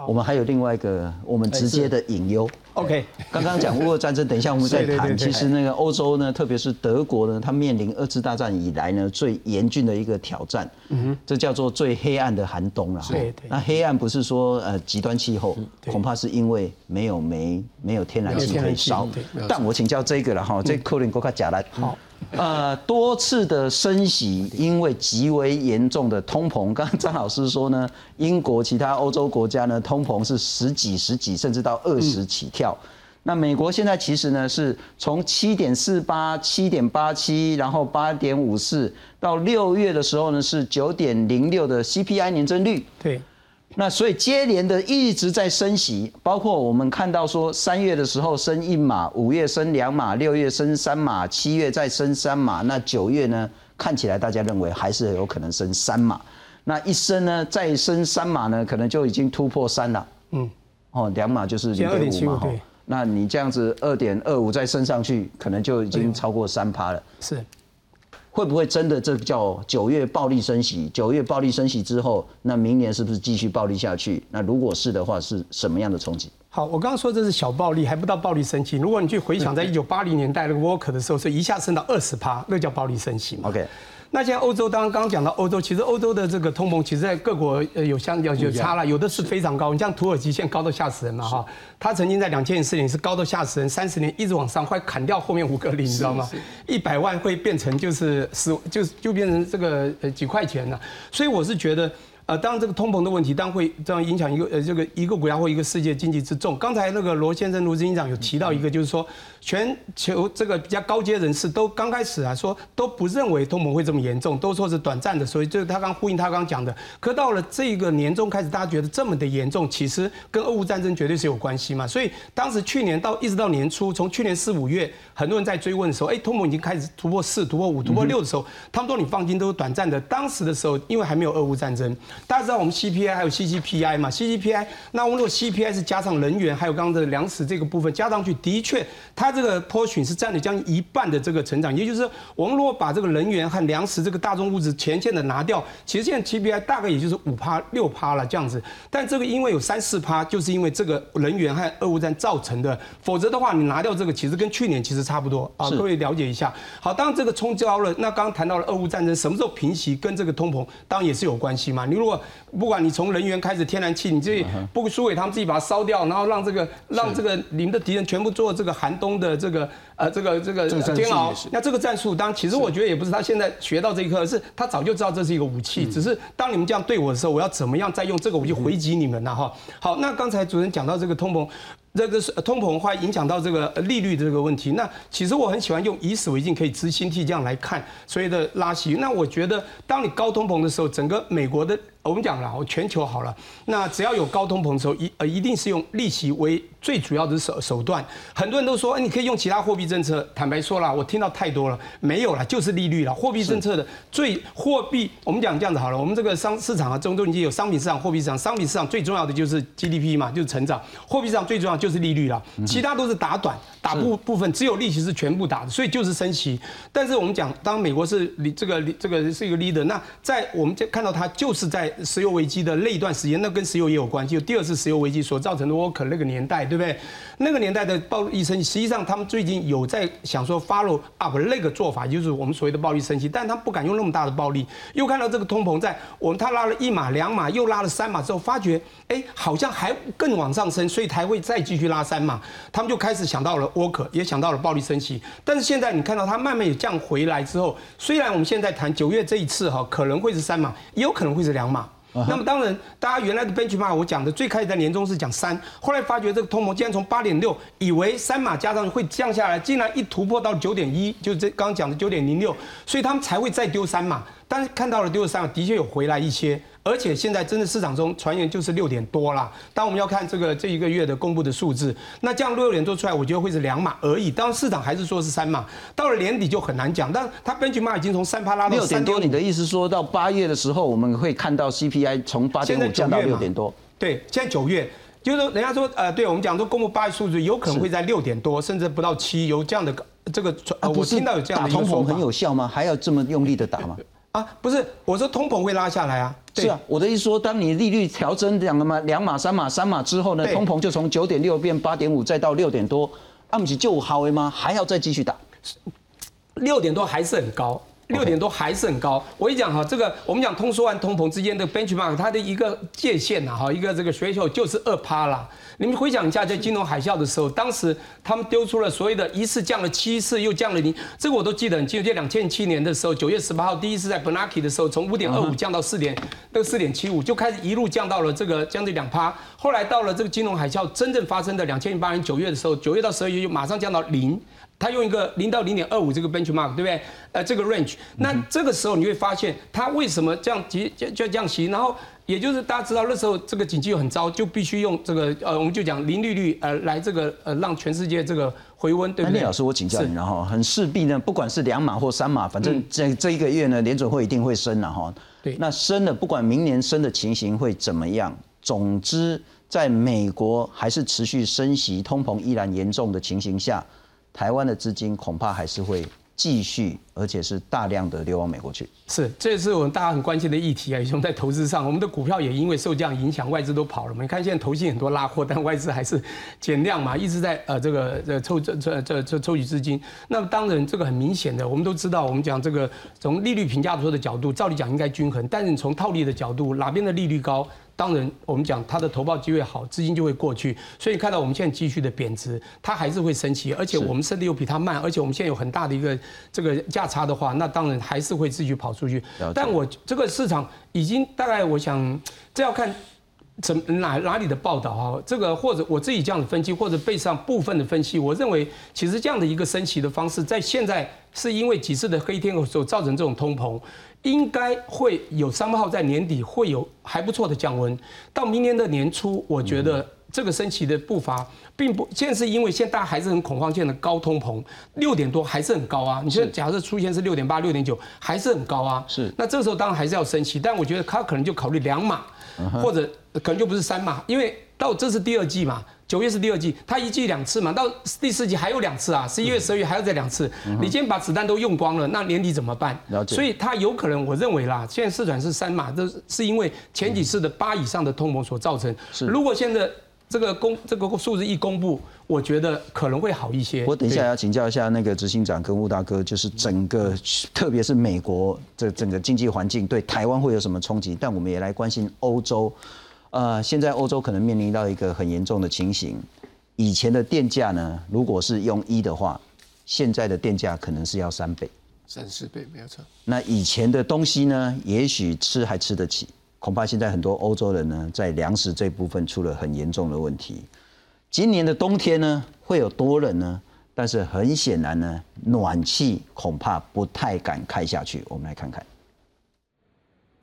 S1: 我们还有另外一个我们直接的隐忧。
S9: OK，
S1: 刚刚讲乌俄战争，等一下我们再 谈。其实那个欧洲呢，特别是德国呢，它面临二次大战以来呢最严峻的一个挑战。嗯哼，这叫做最黑暗的寒冬了。哈
S9: 对对
S1: 那黑暗不是说呃极端气候，恐怕是因为没有煤、没有天然气可以烧。但我请教这个了哈，这可能国家假来。好。呃，多次的升息，因为极为严重的通膨，刚刚张老师说呢，英国其他欧洲国家呢，通膨是十几、十几，甚至到二十起跳。那美国现在其实呢，是从七点四八、七点八七，然后八点五四，到六月的时候呢是九点零六的 CPI 年增率。
S9: 对，
S1: 那所以接连的一直在升息，包括我们看到说三月的时候升一码，五月升两码，六月升三码，七月再升三码，那九月呢看起来大家认为还是有可能升三码，那一升呢再升三码呢，可能就已经突破三了。
S9: 嗯，
S1: 哦，两码就是零
S9: 现在2.75
S1: 点五嘛，哈。那你这样子二点二五再升上去，可能就已经超过三趴了。
S9: 是。
S1: 会不会真的这叫九月暴力升息？九月暴力升息之后，那明年是不是继续暴力下去？那如果是的话，是什么样的冲击？
S9: 好，我刚刚说这是小暴力，还不到暴力升息。如果你去回想，在一九八零年代那个 Walker 的时候，是一下升到二十趴，那叫暴力升息嘛。
S1: OK，
S9: 那现在欧洲，当然刚刚讲到欧洲，其实欧洲的这个通膨，其实在各国呃有相有有差了，有的是非常高。你像土耳其现在高到吓死人了哈，它曾经在两千零四年是高到吓死人，三十年一直往上，快砍掉后面五个零，你知道吗？一百万会变成就是十，就是就变成这个呃几块钱了。所以我是觉得。呃，当然这个通膨的问题，当然会这样影响一个呃这个一个国家或一个世界经济之重。刚才那个罗先生罗执行长有提到一个，就是说全球这个比较高阶人士都刚开始啊说都不认为通膨会这么严重，都说是短暂的，所以就他刚呼应他刚讲的。可到了这个年终开始，大家觉得这么的严重，其实跟俄乌战争绝对是有关系嘛。所以当时去年到一直到年初，从去年四五月，很多人在追问的时候，哎，通膨已经开始突破四、突破五、突破六的时候，他们说你放心，都是短暂的。当时的时候，因为还没有俄乌战争，大家知道我们 CPI 还有 CCPI 嘛？CCPI，那我们如果 CPI 是加上能源还有刚刚的粮食这个部分加上去，的确它这个 portion 是占了将近一半的这个成长，也就是说我们如果把这个能源和粮食这个大众物质前线的拿掉，其实现在 TPI 大概也就是五趴六趴了这样子。但这个因为有三四趴，就是因为这个能源和俄乌战造成的，否则的话你拿掉这个，其实跟去年其实差不多啊。各位了解一下。好，当然这个冲高了，那刚刚谈到了俄乌战争什么时候平息，跟这个通膨当然也是有关系嘛。你如果不管你从能源开始，天然气你这不输给他们自己把它烧掉，然后让这个让这个你们的敌人全部做这个寒冬的这个呃这个这个煎熬，那这个战术当其实我觉得也不是他现在学到这一课，是他早就知道这是一个武器，只是当你们这样对我的时候，我要怎么样再用这个武器回击你们呢？哈，好，那刚才主任讲到这个通膨。这个是通膨会影响到这个利率的这个问题。那其实我很喜欢用以史为镜，可以知兴替这样来看所谓的拉息。那我觉得，当你高通膨的时候，整个美国的。我们讲了，我全球好了，那只要有高通膨的时候，一呃一定是用利息为最主要的手手段。很多人都说，哎，你可以用其他货币政策。坦白说了，我听到太多了，没有了，就是利率了。货币政策的最货币，我们讲这样子好了，我们这个商市场啊，中东已经有商品市场、货币市场。商品市场最重要的就是 GDP 嘛，就是成长。货币市场最重要就是利率了，其他都是打短打部部分，只有利息是全部打的，所以就是升息。但是我们讲，当美国是你这个这个是一个 leader，那在我们看到它就是在。石油危机的那一段时间，那跟石油也有关系。就第二次石油危机所造成的沃克那个年代，对不对？那个年代的暴力升息，实际上他们最近有在想说 follow up 那个做法，就是我们所谓的暴力升息，但他不敢用那么大的暴力。又看到这个通膨在我们他拉了一码两码，又拉了三码之后，发觉哎，好像还更往上升，所以才会再继续拉三码。他们就开始想到了沃克，也想到了暴力升息。但是现在你看到它慢慢也降回来之后，虽然我们现在谈九月这一次哈，可能会是三码，也有可能会是两码。那么当然，大家原来的 benchmark 我讲的最开始在年终是讲三，后来发觉这个通膨竟然从八点六，以为三码加上会降下来，竟然一突破到九点一，就这刚刚讲的九点零六，所以他们才会再丢三码。但是看到了丢了三码，的确有回来一些。而且现在真的市场中传言就是六点多啦。当我们要看这个这一个月的公布的数字，那这样六点多出来，我觉得会是两码而已。当然市场还是说是三码，到了年底就很难讲。但它根据码已经从三趴拉到
S1: 六点多，你的意思说到八月的时候，我们会看到 CPI 从八点五降到六点多？
S9: 对，现在九月就是人家说呃，对我们讲说公布八月数字有可能会在六点多，甚至不到七，有这样的这个呃，我听到有这样的
S1: 通膨很有效吗？还要这么用力的打吗？
S9: 啊，不是，我说通膨会拉下来啊。
S1: 是啊，我的意思说，当你利率调整两个嘛，两码、三码、三码之后呢，通膨就从九点六变八点五，再到六点多，阿姆奇就好为吗？还要再继续打？
S9: 六点多还是很高。六点多还是很高。我一讲哈，这个我们讲通缩和通膨之间的 benchmark，它的一个界限呐，哈，一个这个学球就是二趴啦。你们回想一下，在金融海啸的时候，当时他们丢出了所谓的一次降了七次，又降了零，这个我都记得很清楚。就两千七年的时候，九月十八号第一次在 Bernanke 的时候，从五点二五降到四点那个四点七五，就开始一路降到了这个将近两趴。后来到了这个金融海啸真正发生的两千零八年九月的时候，九月到十二月又马上降到零。他用一个零到零点二五这个 benchmark，对不对？呃，这个 range，那这个时候你会发现，它为什么这样急就就降息？然后也就是大家知道那时候这个经济又很糟，就必须用这个呃，我们就讲零利率呃来这个呃让全世界这个回温，对不对？
S1: 聂老师，我请教你，然后很势必呢，不管是两码或三码，反正这这一个月呢，联准会一定会升了哈。
S9: 对，
S1: 那升了，不管明年升的情形会怎么样，总之在美国还是持续升息、通膨依然严重的情形下。台湾的资金恐怕还是会继续，而且是大量的流往美国去。
S9: 是，这也是我们大家很关心的议题啊。我们在投资上，我们的股票也因为受这样影响，外资都跑了。我们看现在投信很多拉货，但外资还是减量嘛，一直在呃这个呃抽这这这这抽取资金。那么当然这个很明显的，我们都知道，我们讲这个从利率评价的时候的角度，照理讲应该均衡，但是你从套利的角度，哪边的利率高？当然，我们讲它的投报机会好，资金就会过去。所以看到我们现在继续的贬值，它还是会升起，而且我们升的又比它慢，而且我们现在有很大的一个这个价差的话，那当然还是会继续跑出去。但我这个市场已经大概，我想这要看怎哪哪里的报道啊，这个或者我自己这样的分析，或者背上部分的分析，我认为其实这样的一个升息的方式，在现在是因为几次的黑天鹅所造成这种通膨。应该会有三号在年底会有还不错的降温，到明年的年初，我觉得这个升息的步伐，并不现在是因为现在大家还是很恐慌，现在的高通膨六点多还是很高啊。你说假设出现是六点八、六点九，还是很高啊。
S1: 是
S9: 那这个时候当然还是要升息，但我觉得他可能就考虑两码，或者可能就不是三码，因为到这是第二季嘛。九月是第二季，它一季两次嘛，到第四季还有两次啊，十一月、十二月还要再两次。你今天把子弹都用光了，那年底怎么办？所以它有可能，我认为啦，现在四转是三嘛，这是是因为前几次的八以上的通膨所造成。
S1: 是
S9: 如果现在这个公这个数字一公布，我觉得可能会好一些。
S1: 我等一下要请教一下那个执行长跟吴大哥，就是整个特别是美国这整个经济环境对台湾会有什么冲击？但我们也来关心欧洲。呃，现在欧洲可能面临到一个很严重的情形，以前的电价呢，如果是用一的话，现在的电价可能是要三倍。
S4: 三四倍没有错。
S1: 那以前的东西呢，也许吃还吃得起，恐怕现在很多欧洲人呢，在粮食这部分出了很严重的问题。今年的冬天呢，会有多冷呢？但是很显然呢，暖气恐怕不太敢开下去。我们来看看。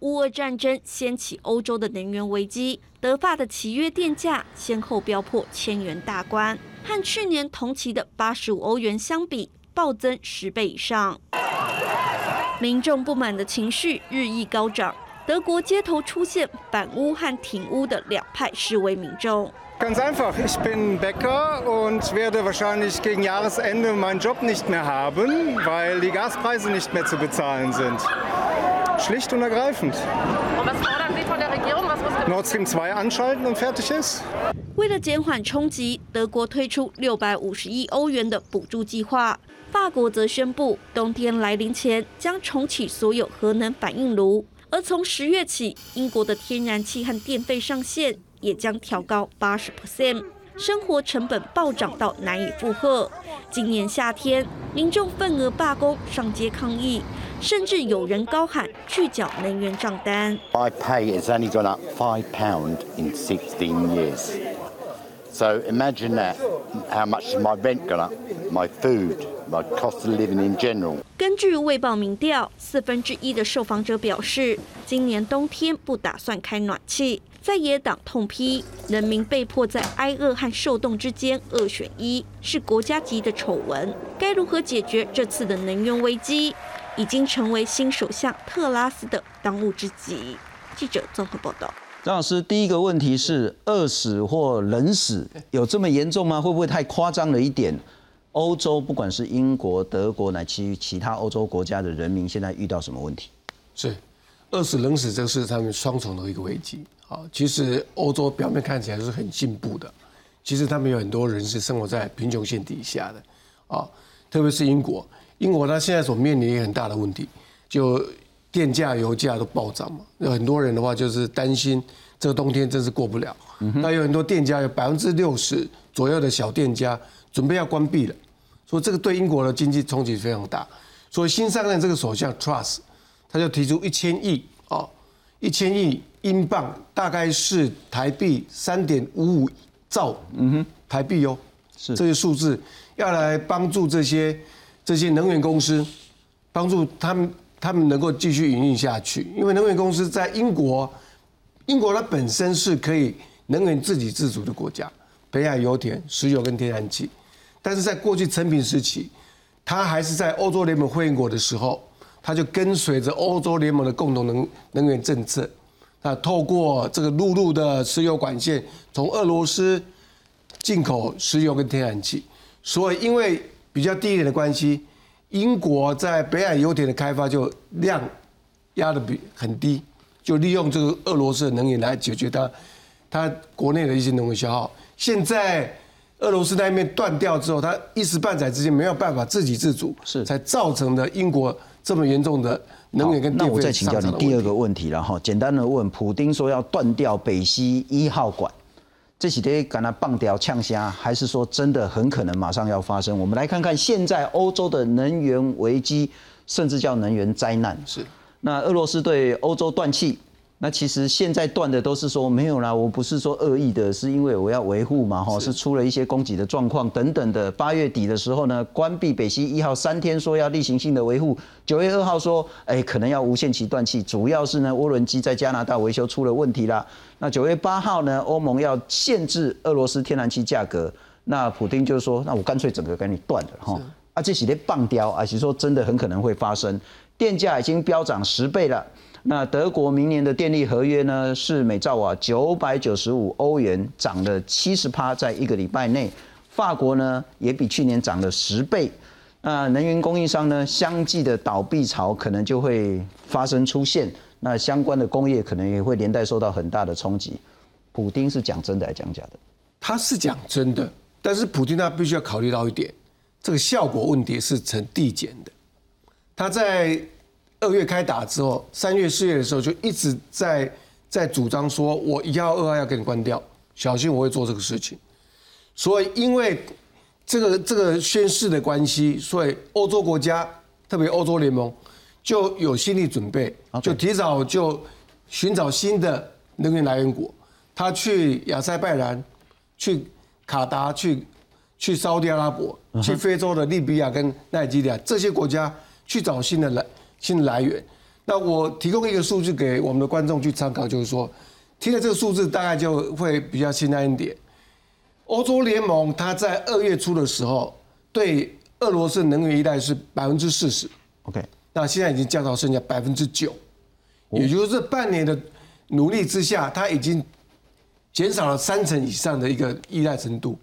S10: 乌俄战争掀起欧洲的能源危机，德法的契约电价先后飙破千元大关，和去年同期的八十五欧元相比，暴增十倍以上。民众不满的情绪日益高涨，德国街头出现反乌和挺乌的两派示威民众。
S11: Schlicht und ergreifend.
S12: Und was fordern Sie von der Regierung? Was muss
S11: Nord Stream 2 anschalten und fertig ist.
S10: 为了减缓冲击，德国推出六百五十亿欧元的补助计划。法国则宣布，冬天来临前将重启所有核能反应炉，而从十月起，英国的天然气和电费上限也将调高八十 percent，生活成本暴涨到难以负荷。今年夏天，民众份额罢工上街抗议，甚至有人高喊拒缴能源账单。
S13: My pay has only gone up five pound in sixteen years. So imagine that. How much my rent gone up? My food, my cost of living in general.
S10: 根据卫报民调，四分之一的受访者表示，今年冬天不打算开暖气。在野党痛批，人民被迫在挨饿和受冻之间二选一，是国家级的丑闻。该如何解决这次的能源危机，已经成为新首相特拉斯的当务之急。记者综合报道。
S1: 张老师，第一个问题是饿死或冷死有这么严重吗？会不会太夸张了一点？欧洲不管是英国、德国乃至于其他欧洲国家的人民，现在遇到什么问题？
S4: 是饿死冷死，这是他们双重的一个危机。好，其实欧洲表面看起来是很进步的，其实他们有很多人是生活在贫穷线底下的，啊，特别是英国，英国它现在所面临一个很大的问题，就电价、油价都暴涨嘛，有很多人的话就是担心这个冬天真是过不了。那有很多店家有百分之六十左右的小店家准备要关闭了，所以这个对英国的经济冲击非常大。所以新上任这个首相 Truss，他就提出一千亿哦，一千亿英镑，大概是台币三点五五兆，嗯哼，台币哦，
S1: 是。
S4: 这些数字要来帮助这些这些能源公司，帮助他们他们能够继续营运下去，因为能源公司在英国，英国它本身是可以能源自给自足的国家，北海油田、石油跟天然气，但是在过去成品时期，它还是在欧洲联盟会员国的时候，它就跟随着欧洲联盟的共同能能源政策，那透过这个陆路的石油管线从俄罗斯进口石油跟天然气，所以因为比较低一点的关系，英国在北海油田的开发就量压的比很低，就利用这个俄罗斯的能源来解决它它国内的一些能源消耗。现在俄罗斯那边断掉之后，它一时半载之间没有办法自给自足，
S1: 是
S4: 才造成的英国这么严重的能源跟
S1: 那我再请教你第二个问题了哈，简单的问，普丁说要断掉北溪一号管，这几天赶他棒掉呛虾，还是说真的很可能马上要发生？我们来看看现在欧洲的能源危机，甚至叫能源灾难。
S4: 是，
S1: 那俄罗斯对欧洲断气，那其实现在断的都是说没有啦，我不是说恶意的，是因为我要维护嘛，哈，是出了一些供给的状况等等的。八月底的时候呢，关闭北溪一号三天，说要例行性的维护。九月二号说，哎，可能要无限期断气，主要是呢涡轮机在加拿大维修出了问题啦。那九月八号呢，欧盟要限制俄罗斯天然气价格，那普丁就说，那我干脆整个给你断了哈。啊，这几天棒雕，啊，是说真的很可能会发生，电价已经飙涨十倍了。那德国明年的电力合约呢，是每兆瓦九百九十五欧元，涨了七十趴，在一个礼拜内。法国呢，也比去年涨了十倍。那能源供应商呢，相继的倒闭潮可能就会发生出现，那相关的工业可能也会连带受到很大的冲击。普丁是讲真的还是讲假的？
S4: 他是讲真的，但是普京他必须要考虑到一点，这个效果问题是成递减的。他在。二月开打之后，三月、四月的时候就一直在在主张说，我一号、二号要给你关掉，小心我会做这个事情。所以因为这个这个宣誓的关系，所以欧洲国家，特别欧洲联盟就有心理准备，就提早就寻找新的能源来源国。他去亚塞拜然、去卡达、去去沙特阿拉伯、去非洲的利比亚跟奈及利亚这些国家去找新的来。新的来源，那我提供一个数据给我们的观众去参考，就是说，听了这个数字，大概就会比较心安一点。欧洲联盟它在二月初的时候，对俄罗斯能源依赖是百分之四十
S1: ，OK，
S4: 那现在已经降到剩下百分之九，也就是这半年的努力之下，它已经减少了三成以上的一个依赖程度，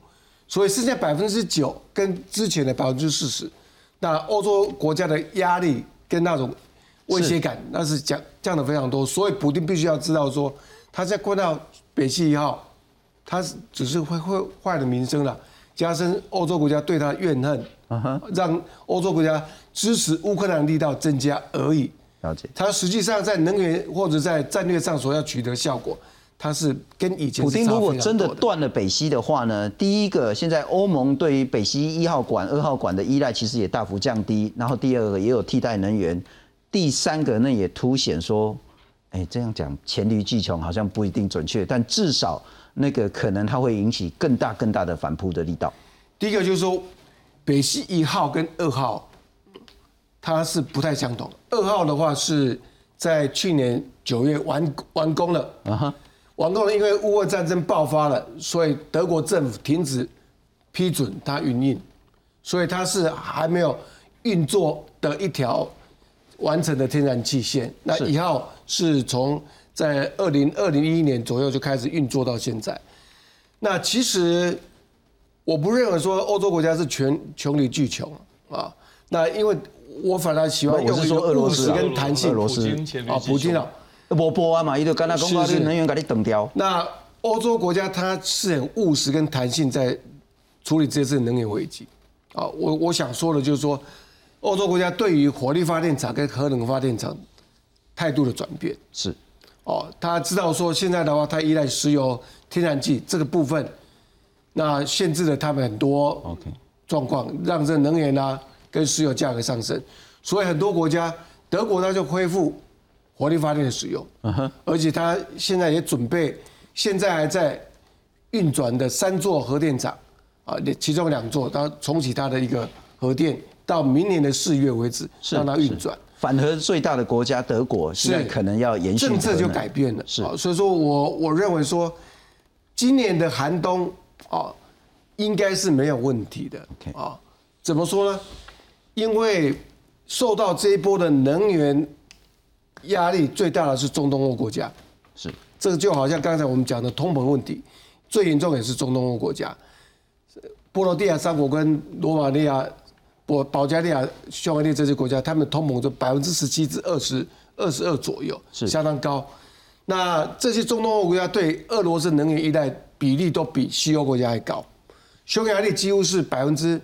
S4: 所以剩下百分之九跟之前的百分之四十，那欧洲国家的压力。跟那种威胁感，那是降降的非常多，所以普京必须要知道说，他在关到北溪一号，他只是会会坏的名声了，加深欧洲国家对他的怨恨，让欧洲国家支持乌克兰力道增加而已。
S1: 了解。
S4: 他实际上在能源或者在战略上所要取得效果，他是跟以前。
S1: 普京如果真的断了北溪的话呢，第一个，现在欧盟对于北溪一号管、二号管的依赖其实也大幅降低，然后第二个也有替代能源，第三个呢也凸显说，哎，这样讲黔驴技穷好像不一定准确，但至少那个可能它会引起更大更大的反扑的力道。
S4: 第一个就是说，北溪一号跟二号它是不太相同，二号的话是在去年九月完完工了啊哈。完工了，因为乌俄战争爆发了，所以德国政府停止批准它运营，所以它是还没有运作的一条完成的天然气线。那一号是从在二零二零一一年左右就开始运作到现在。那其实我不认为说欧洲国家是全穷里巨穷啊。那因为我反而喜欢用一个务实跟弹性，
S1: 俄罗斯
S4: 啊，普京啊。
S1: 无波啊嘛，伊就跟他讲话，能源给你等掉。
S4: 那欧洲国家它是很务实跟弹性在处理这次能源危机。啊，我我想说的就是说，欧洲国家对于火力发电厂跟核能发电厂态度的转变
S1: 是，
S4: 哦，他知道说现在的话，他依赖石油、天然气这个部分，那限制了他们很多 OK 状况，让这能源啊跟石油价格上升，所以很多国家，德国它就恢复。火力发电的使用，而且它现在也准备，现在还在运转的三座核电厂，啊，其中两座它重启它的一个核电，到明年的四月为止让它运转。
S1: 反核最大的国家德国现在可能要延续
S4: 政策就改变了，是，所以说我我认为说，今年的寒冬啊，应该是没有问题的。啊，怎么说呢？因为受到这一波的能源。压力最大的是中东欧国家，
S1: 是
S4: 这个就好像刚才我们讲的通膨问题，最严重也是中东欧国家，波罗的海三国跟罗马尼亚、保保加利亚、匈牙利这些国家，他们通膨就百分之十七至二十二十二左右，
S1: 是
S4: 相当高。那这些中东欧国家对俄罗斯能源依赖比例都比西欧国家还高，匈牙利几乎是百分之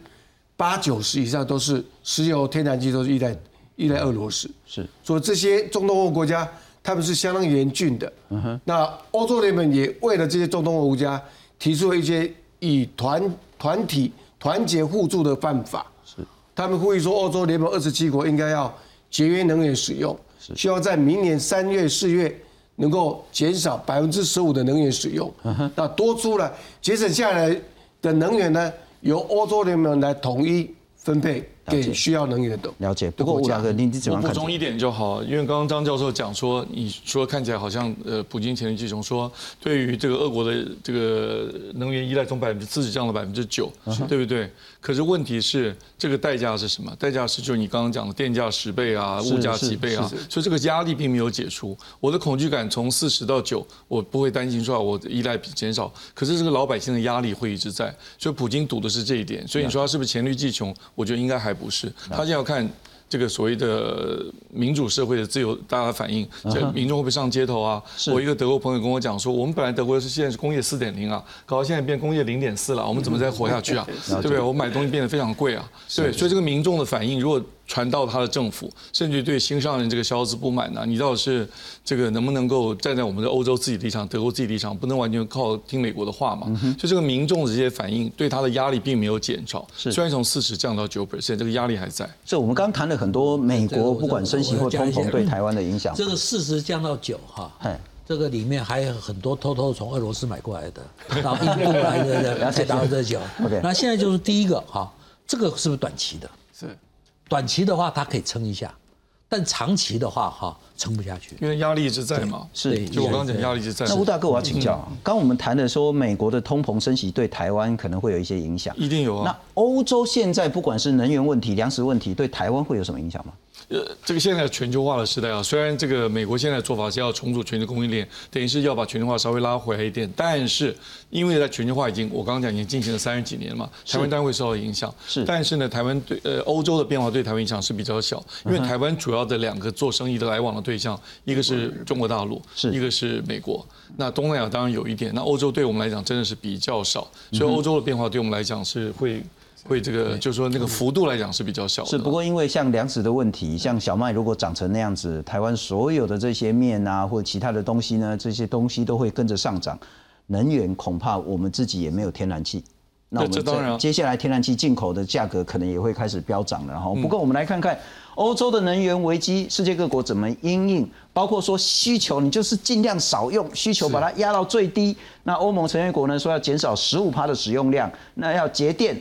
S4: 八九十以上都是石油、天然气都是依赖。依赖俄罗斯。
S1: 是，
S4: 所以这些中东欧国家他们是相当严峻的。嗯哼，那欧洲联盟也为了这些中东欧国家提出了一些以团团体团结互助的办法。
S1: 是，
S4: 他们呼吁说，欧洲联盟二十七国应该要节约能源使用，希望在明年三月四月能够减少百分之十五的能源使用，那多出来节省下来的能源呢，由欧洲联盟来统一分配给需要能源的。
S1: 了解。不过吴大哥，你你怎么看？
S3: 我补充一点就好，因为刚刚张教授讲说，你说看起来好像呃，普京黔驴技穷说，对于这个俄国的这个能源依赖从百分之四十降到百分之九，对不对？可是问题是，这个代价是什么？代价是就是你刚刚讲的电价十倍啊，物价几倍啊，所以这个压力并没有解除。我的恐惧感从四十到九，我不会担心说我依赖减少，可是这个老百姓的压力会一直在。所以普京赌的是这一点。所以你说他是不是黔驴技穷？我觉得应该还不是。他现在要看。这个所谓的民主社会的自由，大家反应，这民众会不会上街头啊？我一个德国朋友跟我讲说，我们本来德国是现在是工业四点零啊，搞到现在变工业零点四了，我们怎么再活下去啊？对不对？我买东西变得非常贵啊，对，所以这个民众的反应如果。传到他的政府，甚至对新上任这个肖兹不满呢？你到底是这个能不能够站在我们的欧洲自己立场、德国自己立场，不能完全靠听美国的话嘛？就这个民众的这些反应，对他的压力并没有减少，虽然从四十降到九 percent，这个压力还在。
S1: 这我们刚谈了很多美国不管升息或通膨对台湾的影响。
S2: 这个四十降到九哈，这个里面还有很多偷偷从俄罗斯买过来的，到印度来的，才达到这酒。那现在就是第一个哈，这个是不是短期的？
S4: 是。
S2: 短期的话，它可以撑一下，但长期的话，哈，撑不下去，
S3: 因为压力一直在嘛。
S1: 是，
S3: 就我刚刚讲，压力一直在。
S1: 那吴大哥，我要请教，刚我们谈的说，美国的通膨升息对台湾可能会有一些影响，
S3: 一定有啊。
S1: 那欧洲现在不管是能源问题、粮食问题，对台湾会有什么影响吗？
S3: 呃，这个现在全球化的时代啊，虽然这个美国现在做法是要重组全球供应链，等于是要把全球化稍微拉回来一点，但是因为在全球化已经我刚刚讲已经进行了三十几年了嘛，台湾当然会受到影响。
S1: 是，
S3: 但是呢，台湾对呃欧洲的变化对台湾影响是比较小，因为台湾主要的两个做生意的来往的对象，一个是中国大陆，
S1: 是
S3: 一个是美国。那东南亚当然有一点，那欧洲对我们来讲真的是比较少，所以欧洲的变化对我们来讲是会。会这个就是说那个幅度来讲是比较小的。
S1: 是不过因为像粮食的问题，像小麦如果长成那样子，台湾所有的这些面啊或者其他的东西呢，这些东西都会跟着上涨。能源恐怕我们自己也没有天然气，
S3: 那我们
S1: 接下来天然气进口的价格可能也会开始飙涨了哈。不过我们来看看欧洲的能源危机，世界各国怎么应应，包括说需求，你就是尽量少用，需求把它压到最低。那欧盟成员国呢说要减少十五帕的使用量，那要节电。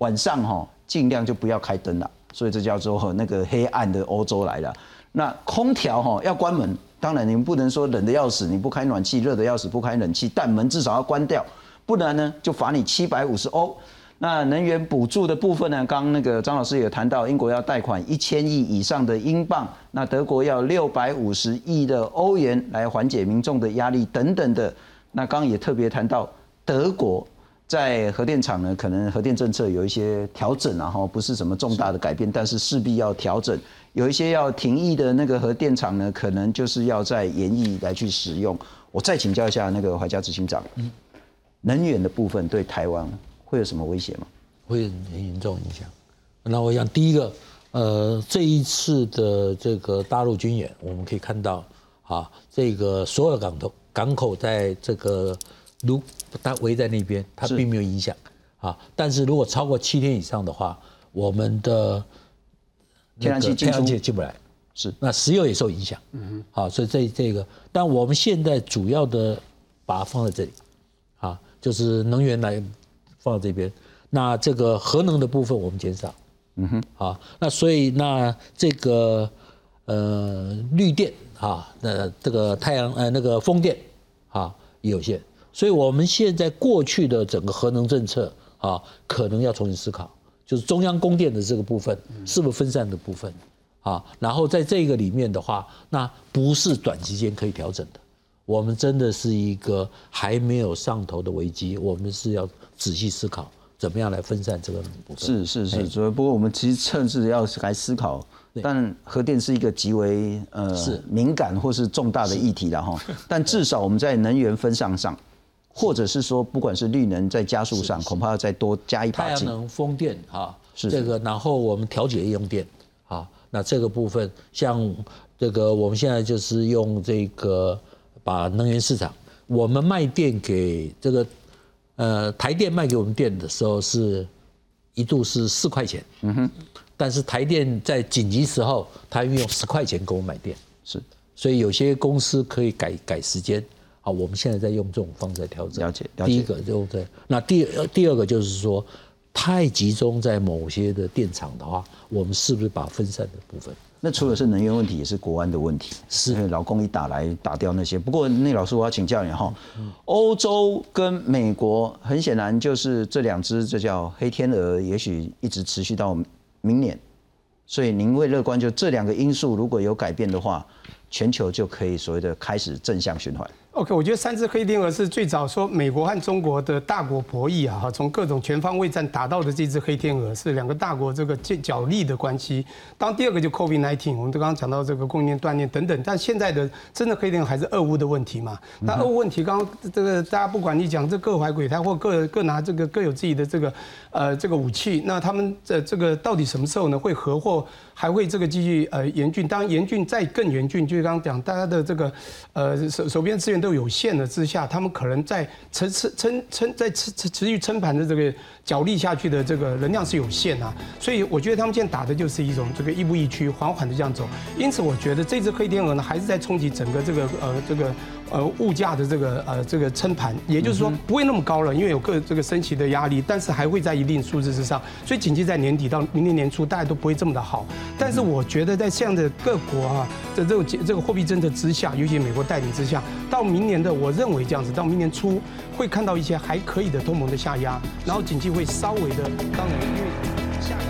S1: 晚上哈尽量就不要开灯了，所以这叫做那个黑暗的欧洲来了。那空调哈要关门，当然你们不能说冷的要死你不开暖气，热的要死不开冷气，但门至少要关掉，不然呢就罚你七百五十欧。那能源补助的部分呢，刚那个张老师也谈到，英国要贷款一千亿以上的英镑，那德国要六百五十亿的欧元来缓解民众的压力等等的。那刚刚也特别谈到德国。在核电厂呢，可能核电政策有一些调整，然后不是什么重大的改变，但是势必要调整。有一些要停役的那个核电厂呢，可能就是要在延役来去使用。我再请教一下那个怀家执行长，能源的部分对台湾会有什么威胁吗？
S2: 会很严重影响。那我想第一个，呃，这一次的这个大陆军演，我们可以看到，啊，这个所有港头港口在这个。如它围在那边，它并没有影响啊。但是如果超过七天以上的话，我们的
S1: 天然气
S2: 天然气进不来，
S1: 是
S2: 那石油也受影响。嗯哼，好，所以这这个，但我们现在主要的把它放在这里，啊，就是能源来放在这边。那这个核能的部分我们减少。嗯哼，好，那所以那这个呃绿电啊，那这个太阳呃那个风电啊也有限。所以，我们现在过去的整个核能政策啊，可能要重新思考，就是中央供电的这个部分是不是分散的部分啊？然后在这个里面的话，那不是短期间可以调整的。我们真的是一个还没有上头的危机，我们是要仔细思考怎么样来分散这个部分。
S1: 是是是，所以不过我们其实趁势要来思考，但核电是一个极为呃敏感或是重大的议题了哈。但至少我们在能源分散上。或者是说，不管是绿能在加速上，恐怕要再多加一把
S2: 劲。太阳能、风电，啊，
S1: 是
S2: 这个。然后我们调节用电，啊，那这个部分，像这个，我们现在就是用这个把能源市场，我们卖电给这个，呃，台电卖给我们电的时候，是一度是四块钱，嗯哼。但是台电在紧急时候，他运用十块钱给我买电，
S1: 是。
S2: 所以有些公司可以改改时间。好，我们现在在用这种方式来调整。
S1: 了解，了解。
S2: 第一个就对，那第第二个就是说，太集中在某些的电厂的话，我们是不是把分散的部分？
S1: 那除了是能源问题，也是国安的问题。
S2: 是，
S1: 老公一打来打掉那些。不过那老师，我要请教你哈，欧洲跟美国很显然就是这两只，这叫黑天鹅，也许一直持续到明年。所以您会乐观，就这两个因素如果有改变的话，全球就可以所谓的开始正向循环。
S9: OK，我觉得三只黑天鹅是最早说美国和中国的大国博弈啊，哈，从各种全方位战打到的这只黑天鹅是两个大国这个角力的关系。当第二个就 COVID-19，我们都刚刚讲到这个供应链断裂等等，但现在的真的黑天鹅还是俄乌的问题嘛？那俄乌问题，刚刚这个大家不管你讲这各怀鬼胎或各各拿这个各有自己的这个呃这个武器，那他们这这个到底什么时候呢会合或还会这个继续呃严峻？当然严峻再更严峻，就是刚刚讲大家的这个呃手手边资源都有限的之下，他们可能在持持撑撑在持持持续撑盘的这个角力下去的这个能量是有限啊，所以我觉得他们现在打的就是一种这个亦步亦趋，缓缓的这样走。因此，我觉得这只黑天鹅呢，还是在冲击整个这个呃这个呃物价的这个呃这个撑盘，也就是说不会那么高了，因为有个这个升级的压力，但是还会在一定数字之上。所以，紧接在年底到明年年初，大家都不会这么的好。但是，我觉得在这样的各国啊的这种这个货币政策之下，尤其美国带领之下，到明年的我认为这样子，到明年初会看到一些还可以的通膨的下压，然后经济会稍微的，当然因为下。